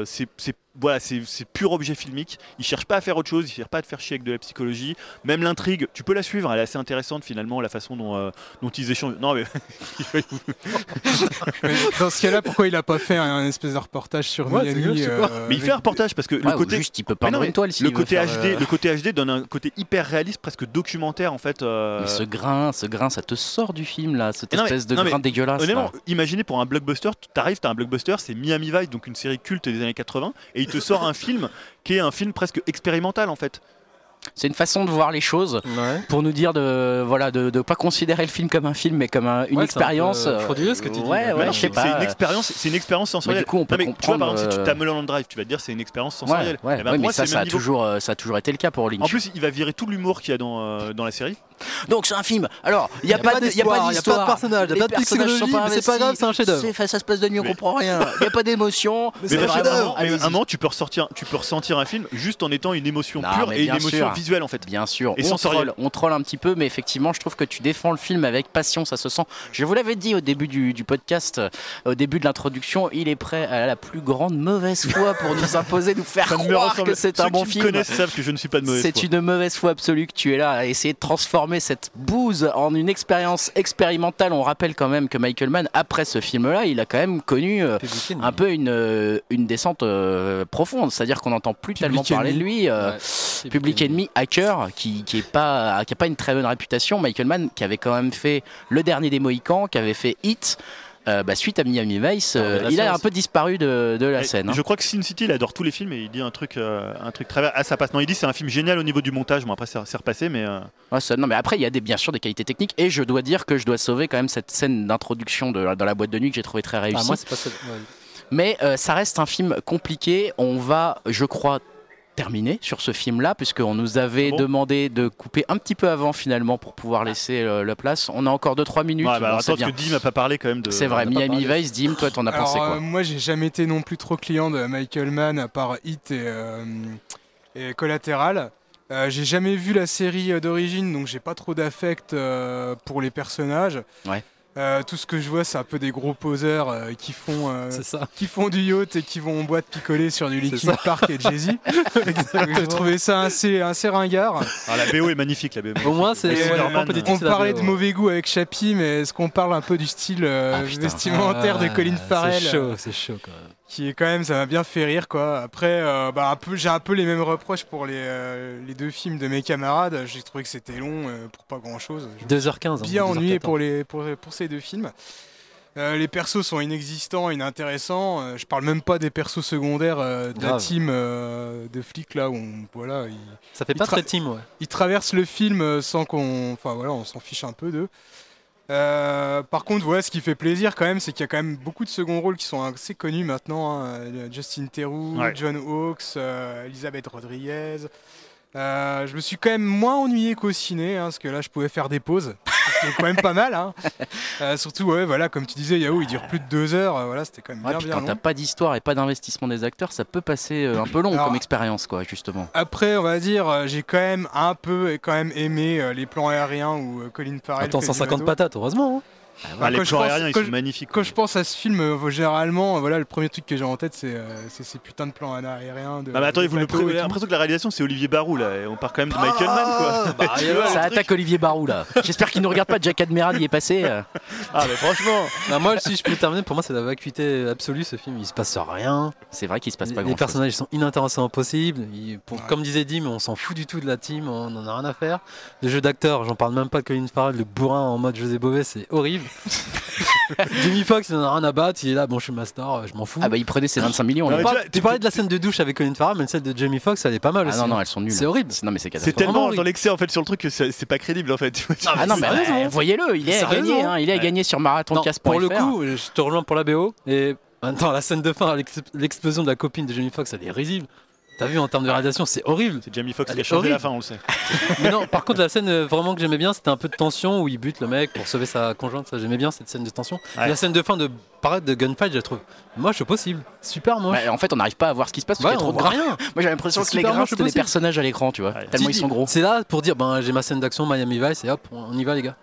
c'est- voilà, c'est, c'est pur objet filmique. Il cherche pas à faire autre chose, il cherche pas à te faire chier avec de la psychologie. Même l'intrigue, tu peux la suivre, elle est assez intéressante finalement, la façon dont, euh, dont ils échangent. Non, mais (laughs) dans ce cas-là, pourquoi il a pas fait un espèce de reportage sur Ouais, Miami pas. euh, Mais il fait un reportage parce que Ouais, le ou côté. juste, il peut Mais non, toile s'il le côté HD, euh, le côté HD donne un côté hyper réaliste, presque documentaire en fait. euh, Mais ce grain, ce grain, ça te sort du film là, cette Non, mais- espèce de non, mais grain dégueulasse. Honnêtement, là. imaginez pour un blockbuster, t'arrives, t'as un blockbuster, c'est Miami Vice, donc une série culte des années 80, et il te sort un film qui est un film presque expérimental en fait. C'est une façon de voir les choses Ouais. pour nous dire de voilà de, de pas considérer le film comme un film mais comme un- une Ouais, un expérience. peu euh, frauduleux, ce que tu dis. Ouais, Mais ouais, c'est pas. c'est une expérience, c'est une expérience sensorielle. du coup, on peut Non, mais tu vois, par exemple, si tu euh, tapes Mulholland Drive, tu vas te dire c'est une expérience sensorielle. ouais, Eh ben, ouais, moi, mais ça, ça a, toujours, euh, ça a toujours été le cas pour Lynch. En plus, il va virer tout l'humour qu'il y a dans, euh, dans la série. Donc c'est un film. Alors, il n'y a, pas de- y a pas d'histoire, y a pas de personnage, y a Les pas de psychologie, mais c'est pas grave, c'est un chef-d'œuvre. Ça se passe de nuit, on Mais- comprend rien. Il n'y a pas d'émotion. Mais Mais c'est un un moment- un tu peux ressortir, tu peux ressentir un film juste en étant une émotion pure mais et une émotion. Visuel en fait. Bien sûr, Et on sensoriel. troll, on troll un petit peu, mais effectivement, je trouve que tu défends le film avec passion, ça se sent. Je vous l'avais dit au début du, du podcast, euh, au début de l'introduction, il est prêt à la plus grande mauvaise foi pour nous (laughs) imposer, nous faire Ça croire que c'est Ceux un bon qui film. connaissent savent que je ne suis pas de mauvaise C'est foi. une mauvaise foi absolue que tu es là à essayer de transformer cette bouse en une expérience expérimentale. On rappelle quand même que Michael Mann, après ce film-là, il a quand même connu euh, un peu une, euh, une descente euh, profonde. C'est-à-dire qu'on n'entend plus tellement parler de lui. Ouais. Public Enemy, hacker, qui, qui est pas, qui a pas une très bonne réputation. Michael Mann, qui avait quand même fait le dernier des Mohicans, qui avait fait Hit. euh, bah, suite à Miami Vice, Ah, euh, il a un peu disparu de, de la Et scène. hein. Je crois que Sin City, il adore tous les films et il dit un truc, euh, un truc très ah ça passe. Non, il dit c'est un film génial au niveau du montage. Bon après c'est repassé, mais euh, Ouais, ça- non, mais après, il y a des, bien sûr des qualités techniques. Et je dois dire que je dois sauver quand même cette scène d'introduction dans la boîte de nuit que j'ai trouvé très Ah, réussie. moi, c'est pas ça. ouais. Mais euh, ça reste un film compliqué. On va, je crois, terminer sur ce film-là, puisqu'on nous avait Ah bon demandé de couper un petit peu avant finalement pour pouvoir laisser euh, la place. On a encore 2-3 minutes. ouais, bah, bon, attends, bien. parce que Dim n'a pas parlé quand même de. C'est vrai, Miami. Vice, Dim, toi t'en as Alors, pensé quoi euh, moi, j'ai jamais été non plus trop client de Michael Mann à part Hit et, euh, et Collateral. Euh, j'ai jamais vu la série d'origine, donc j'ai pas trop d'affect euh, pour les personnages. Ouais. Euh, tout ce que je vois, c'est un peu des gros poseurs euh, qui font euh, (laughs) ça. qui font du yacht et qui vont en boîte picoler sur du Linkin. Park et Jay-Z. (laughs) J'ai trouvé ça assez, assez ringard. Ah, la BO est magnifique, la BO. Au moins, c'est euh, On parlait BO, de ouais. mauvais goût avec Chappie, mais est-ce qu'on parle un peu du style euh, Ah, putain. vestimentaire de Ah, Colin Farrell C'est chaud, c'est chaud quand même. Qui est quand même, ça m'a bien fait rire quoi. Après, euh, bah, un peu, j'ai un peu les mêmes reproches pour les, euh, les deux films de mes camarades. J'ai trouvé que c'était long euh, pour pas grand chose. 2h15. hein, Bien ennuyé 2h14. pour, les, pour, pour ces deux films. Les persos sont inexistants, inintéressants. Je parle même pas des persos secondaires de la team de flics là où on, voilà, ils, Ça fait pas très team, ouais. ils traversent le film sans qu'on, enfin voilà, on s'en fiche un peu d'eux. Euh, par contre, voilà, ce qui fait plaisir quand même, c'est qu'il y a quand même beaucoup de second rôles qui sont assez connus maintenant. hein. Euh, Justin Theroux, Ouais. John Hawkes, euh, Elisabeth Rodriguez. Euh, je me suis quand même moins ennuyé qu'au ciné, hein, parce que là, je pouvais faire des pauses. (laughs) C'était quand même pas mal. hein. Euh, surtout, ouais, voilà, comme tu disais, Yahoo, il dure plus de deux heures. euh, voilà, c'était quand même Ouais, bien, puis bien quand long. t'as pas d'histoire et pas d'investissement des acteurs, ça peut passer euh, un peu long Alors- comme expérience, quoi, justement. Après, on va dire, euh, j'ai quand même un peu, quand même aimé euh, les plans aériens où euh, Colin Farrell. Attends, fait du 150 radeau. patates, heureusement. hein. Ah, les quand je plans pense- aériens, ils sont je- magnifiques. Quand je pense à ce film, euh, généralement, euh, voilà, le premier truc que j'ai en tête, c'est euh, ces putains de plans aériens. De, Ah, mais attendez, de vous l'impression que la réalisation c'est Olivier Barou là. et on part quand même de Michael Mann quoi. bah, (laughs) vois, Ça attaque Olivier Barou là. J'espère qu'il ne regarde pas Jack Admiral, il est passé. euh. Ah, mais franchement. Non, moi, si je peux terminer, pour moi, c'est la vacuité absolue ce film. Il se passe rien. C'est vrai qu'il se passe Les, pas les grand chose. personnages sont inintéressants possible. Ils- pour- Ouais. Comme disait Dim, on s'en fout du tout de la team, on en a rien à faire. Le jeu d'acteur, j'en parle même pas de Colin Farrell, le bourrin en mode José Bové, c'est horrible. Jimmy Fox, il en a rien à battre, il est là, bon, je suis master, je m'en fous. Ah bah il prenait ses 25 millions. Non, là. mais tu parlais de la scène de douche avec Colin Farrell, mais celle de Jamie Foxx, elle est pas mal Ah aussi. non, non, hein. elles sont nulles. C'est horrible. Non mais c'est C'est catastrophique. tellement horrible. dans l'excès en fait sur le truc que c'est c'est pas crédible en fait. Ah non mais Sérieusement bah, voyez-le, il est à Sérieusement gagner, hein, il est à Ouais. gagner sur Non, marathoncast.fr. pour le coup, je te rejoins pour la BO. Et maintenant, la scène de fin, l'ex- l'explosion de la copine de Jamie Foxx, elle est risible. T'as vu en termes de réalisation, c'est horrible. C'est Jamie Foxx qui a changé la fin, on le sait. (laughs) Mais non, par contre, la scène euh, vraiment que j'aimais bien, c'était un peu de tension où il bute le mec pour sauver sa conjointe. Ça, j'aimais bien cette scène de tension. Ouais. La scène de fin de parade de gunfight, je la trouve moche au possible. Super moche. Ouais, en fait, on n'arrive pas à voir ce qui se passe parce Ouais, qu'il y a trop de rien. (laughs) Moi j'ai l'impression que les grains c'était des personnages à l'écran, tu vois. Ouais. Tellement ils sont gros. C'est là pour dire, ben, j'ai ma scène d'action Miami Vice et hop, on y va les gars.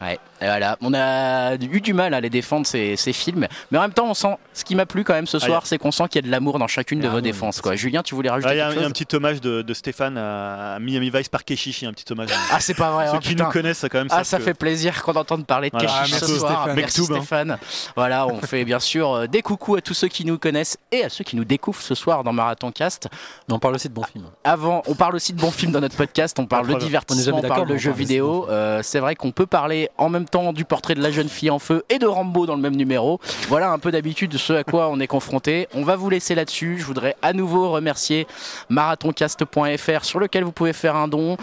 Ouais, et voilà. On a eu du mal à les défendre ces, ces films, mais en même temps, on sent ce qui m'a plu quand même ce Ah, soir, c'est qu'on sent qu'il y a de l'amour dans chacune de Ah vos défenses. Quoi. ça. Julien, tu voulais Ah, rajouter Il y, a quelque il y a un chose petit hommage de, de Stéphane à Miami Vice par Keshishi, un petit hommage. Ah, c'est pas vrai. Ceux oh, qui putain. nous connaissent quand même. Ah, ça que- fait plaisir qu'on entende parler de Voilà. Keshish Ah, ce merci soir. Stéphane. Merci Mektoub, hein. Stéphane. Voilà, on fait bien sûr euh, des coucous à tous ceux qui nous connaissent et à ceux qui nous découvrent ce soir dans Marathon Cast. Mais on parle aussi de bons films. Avant, on parle aussi de bons films dans notre podcast, on parle de divertissement, on parle de jeux vidéo. Euh, c'est vrai qu'on peut parler en même temps du portrait de la jeune fille en feu et de Rambo dans le même numéro. Voilà un peu d'habitude de ce à quoi on est confronté. On va vous laisser là-dessus. Je voudrais à nouveau remercier marathoncast.fr sur lequel vous pouvez faire un don.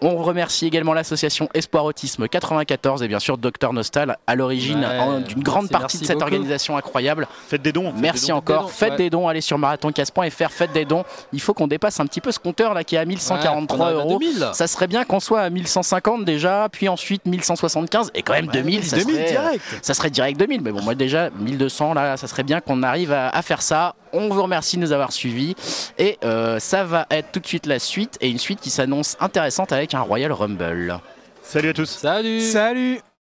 On remercie également l'association Espoir Autisme 94 et bien sûr Docteur Nostal à l'origine Ouais, d'une grande merci, partie de cette beaucoup. organisation incroyable. Faites des dons. faites Merci des dons. encore. dons, faites ouais. des dons. Allez sur marathoncast.fr. Faites des dons. Il faut qu'on dépasse un petit peu ce compteur là qui est à 1143 Ouais, euros. 2000, là. Ça serait bien qu'on soit à 1150 déjà, puis ensuite 1175 Et quand même 2000, ça 2000 serait, direct. ça serait direct 2000. Mais bon, moi déjà, 1200, là, ça serait bien qu'on arrive à, à faire ça. On vous remercie de nous avoir suivis. Et euh, ça va être tout de suite la suite. Et une suite qui s'annonce intéressante avec un Royal Rumble. Salut à tous. Salut Salut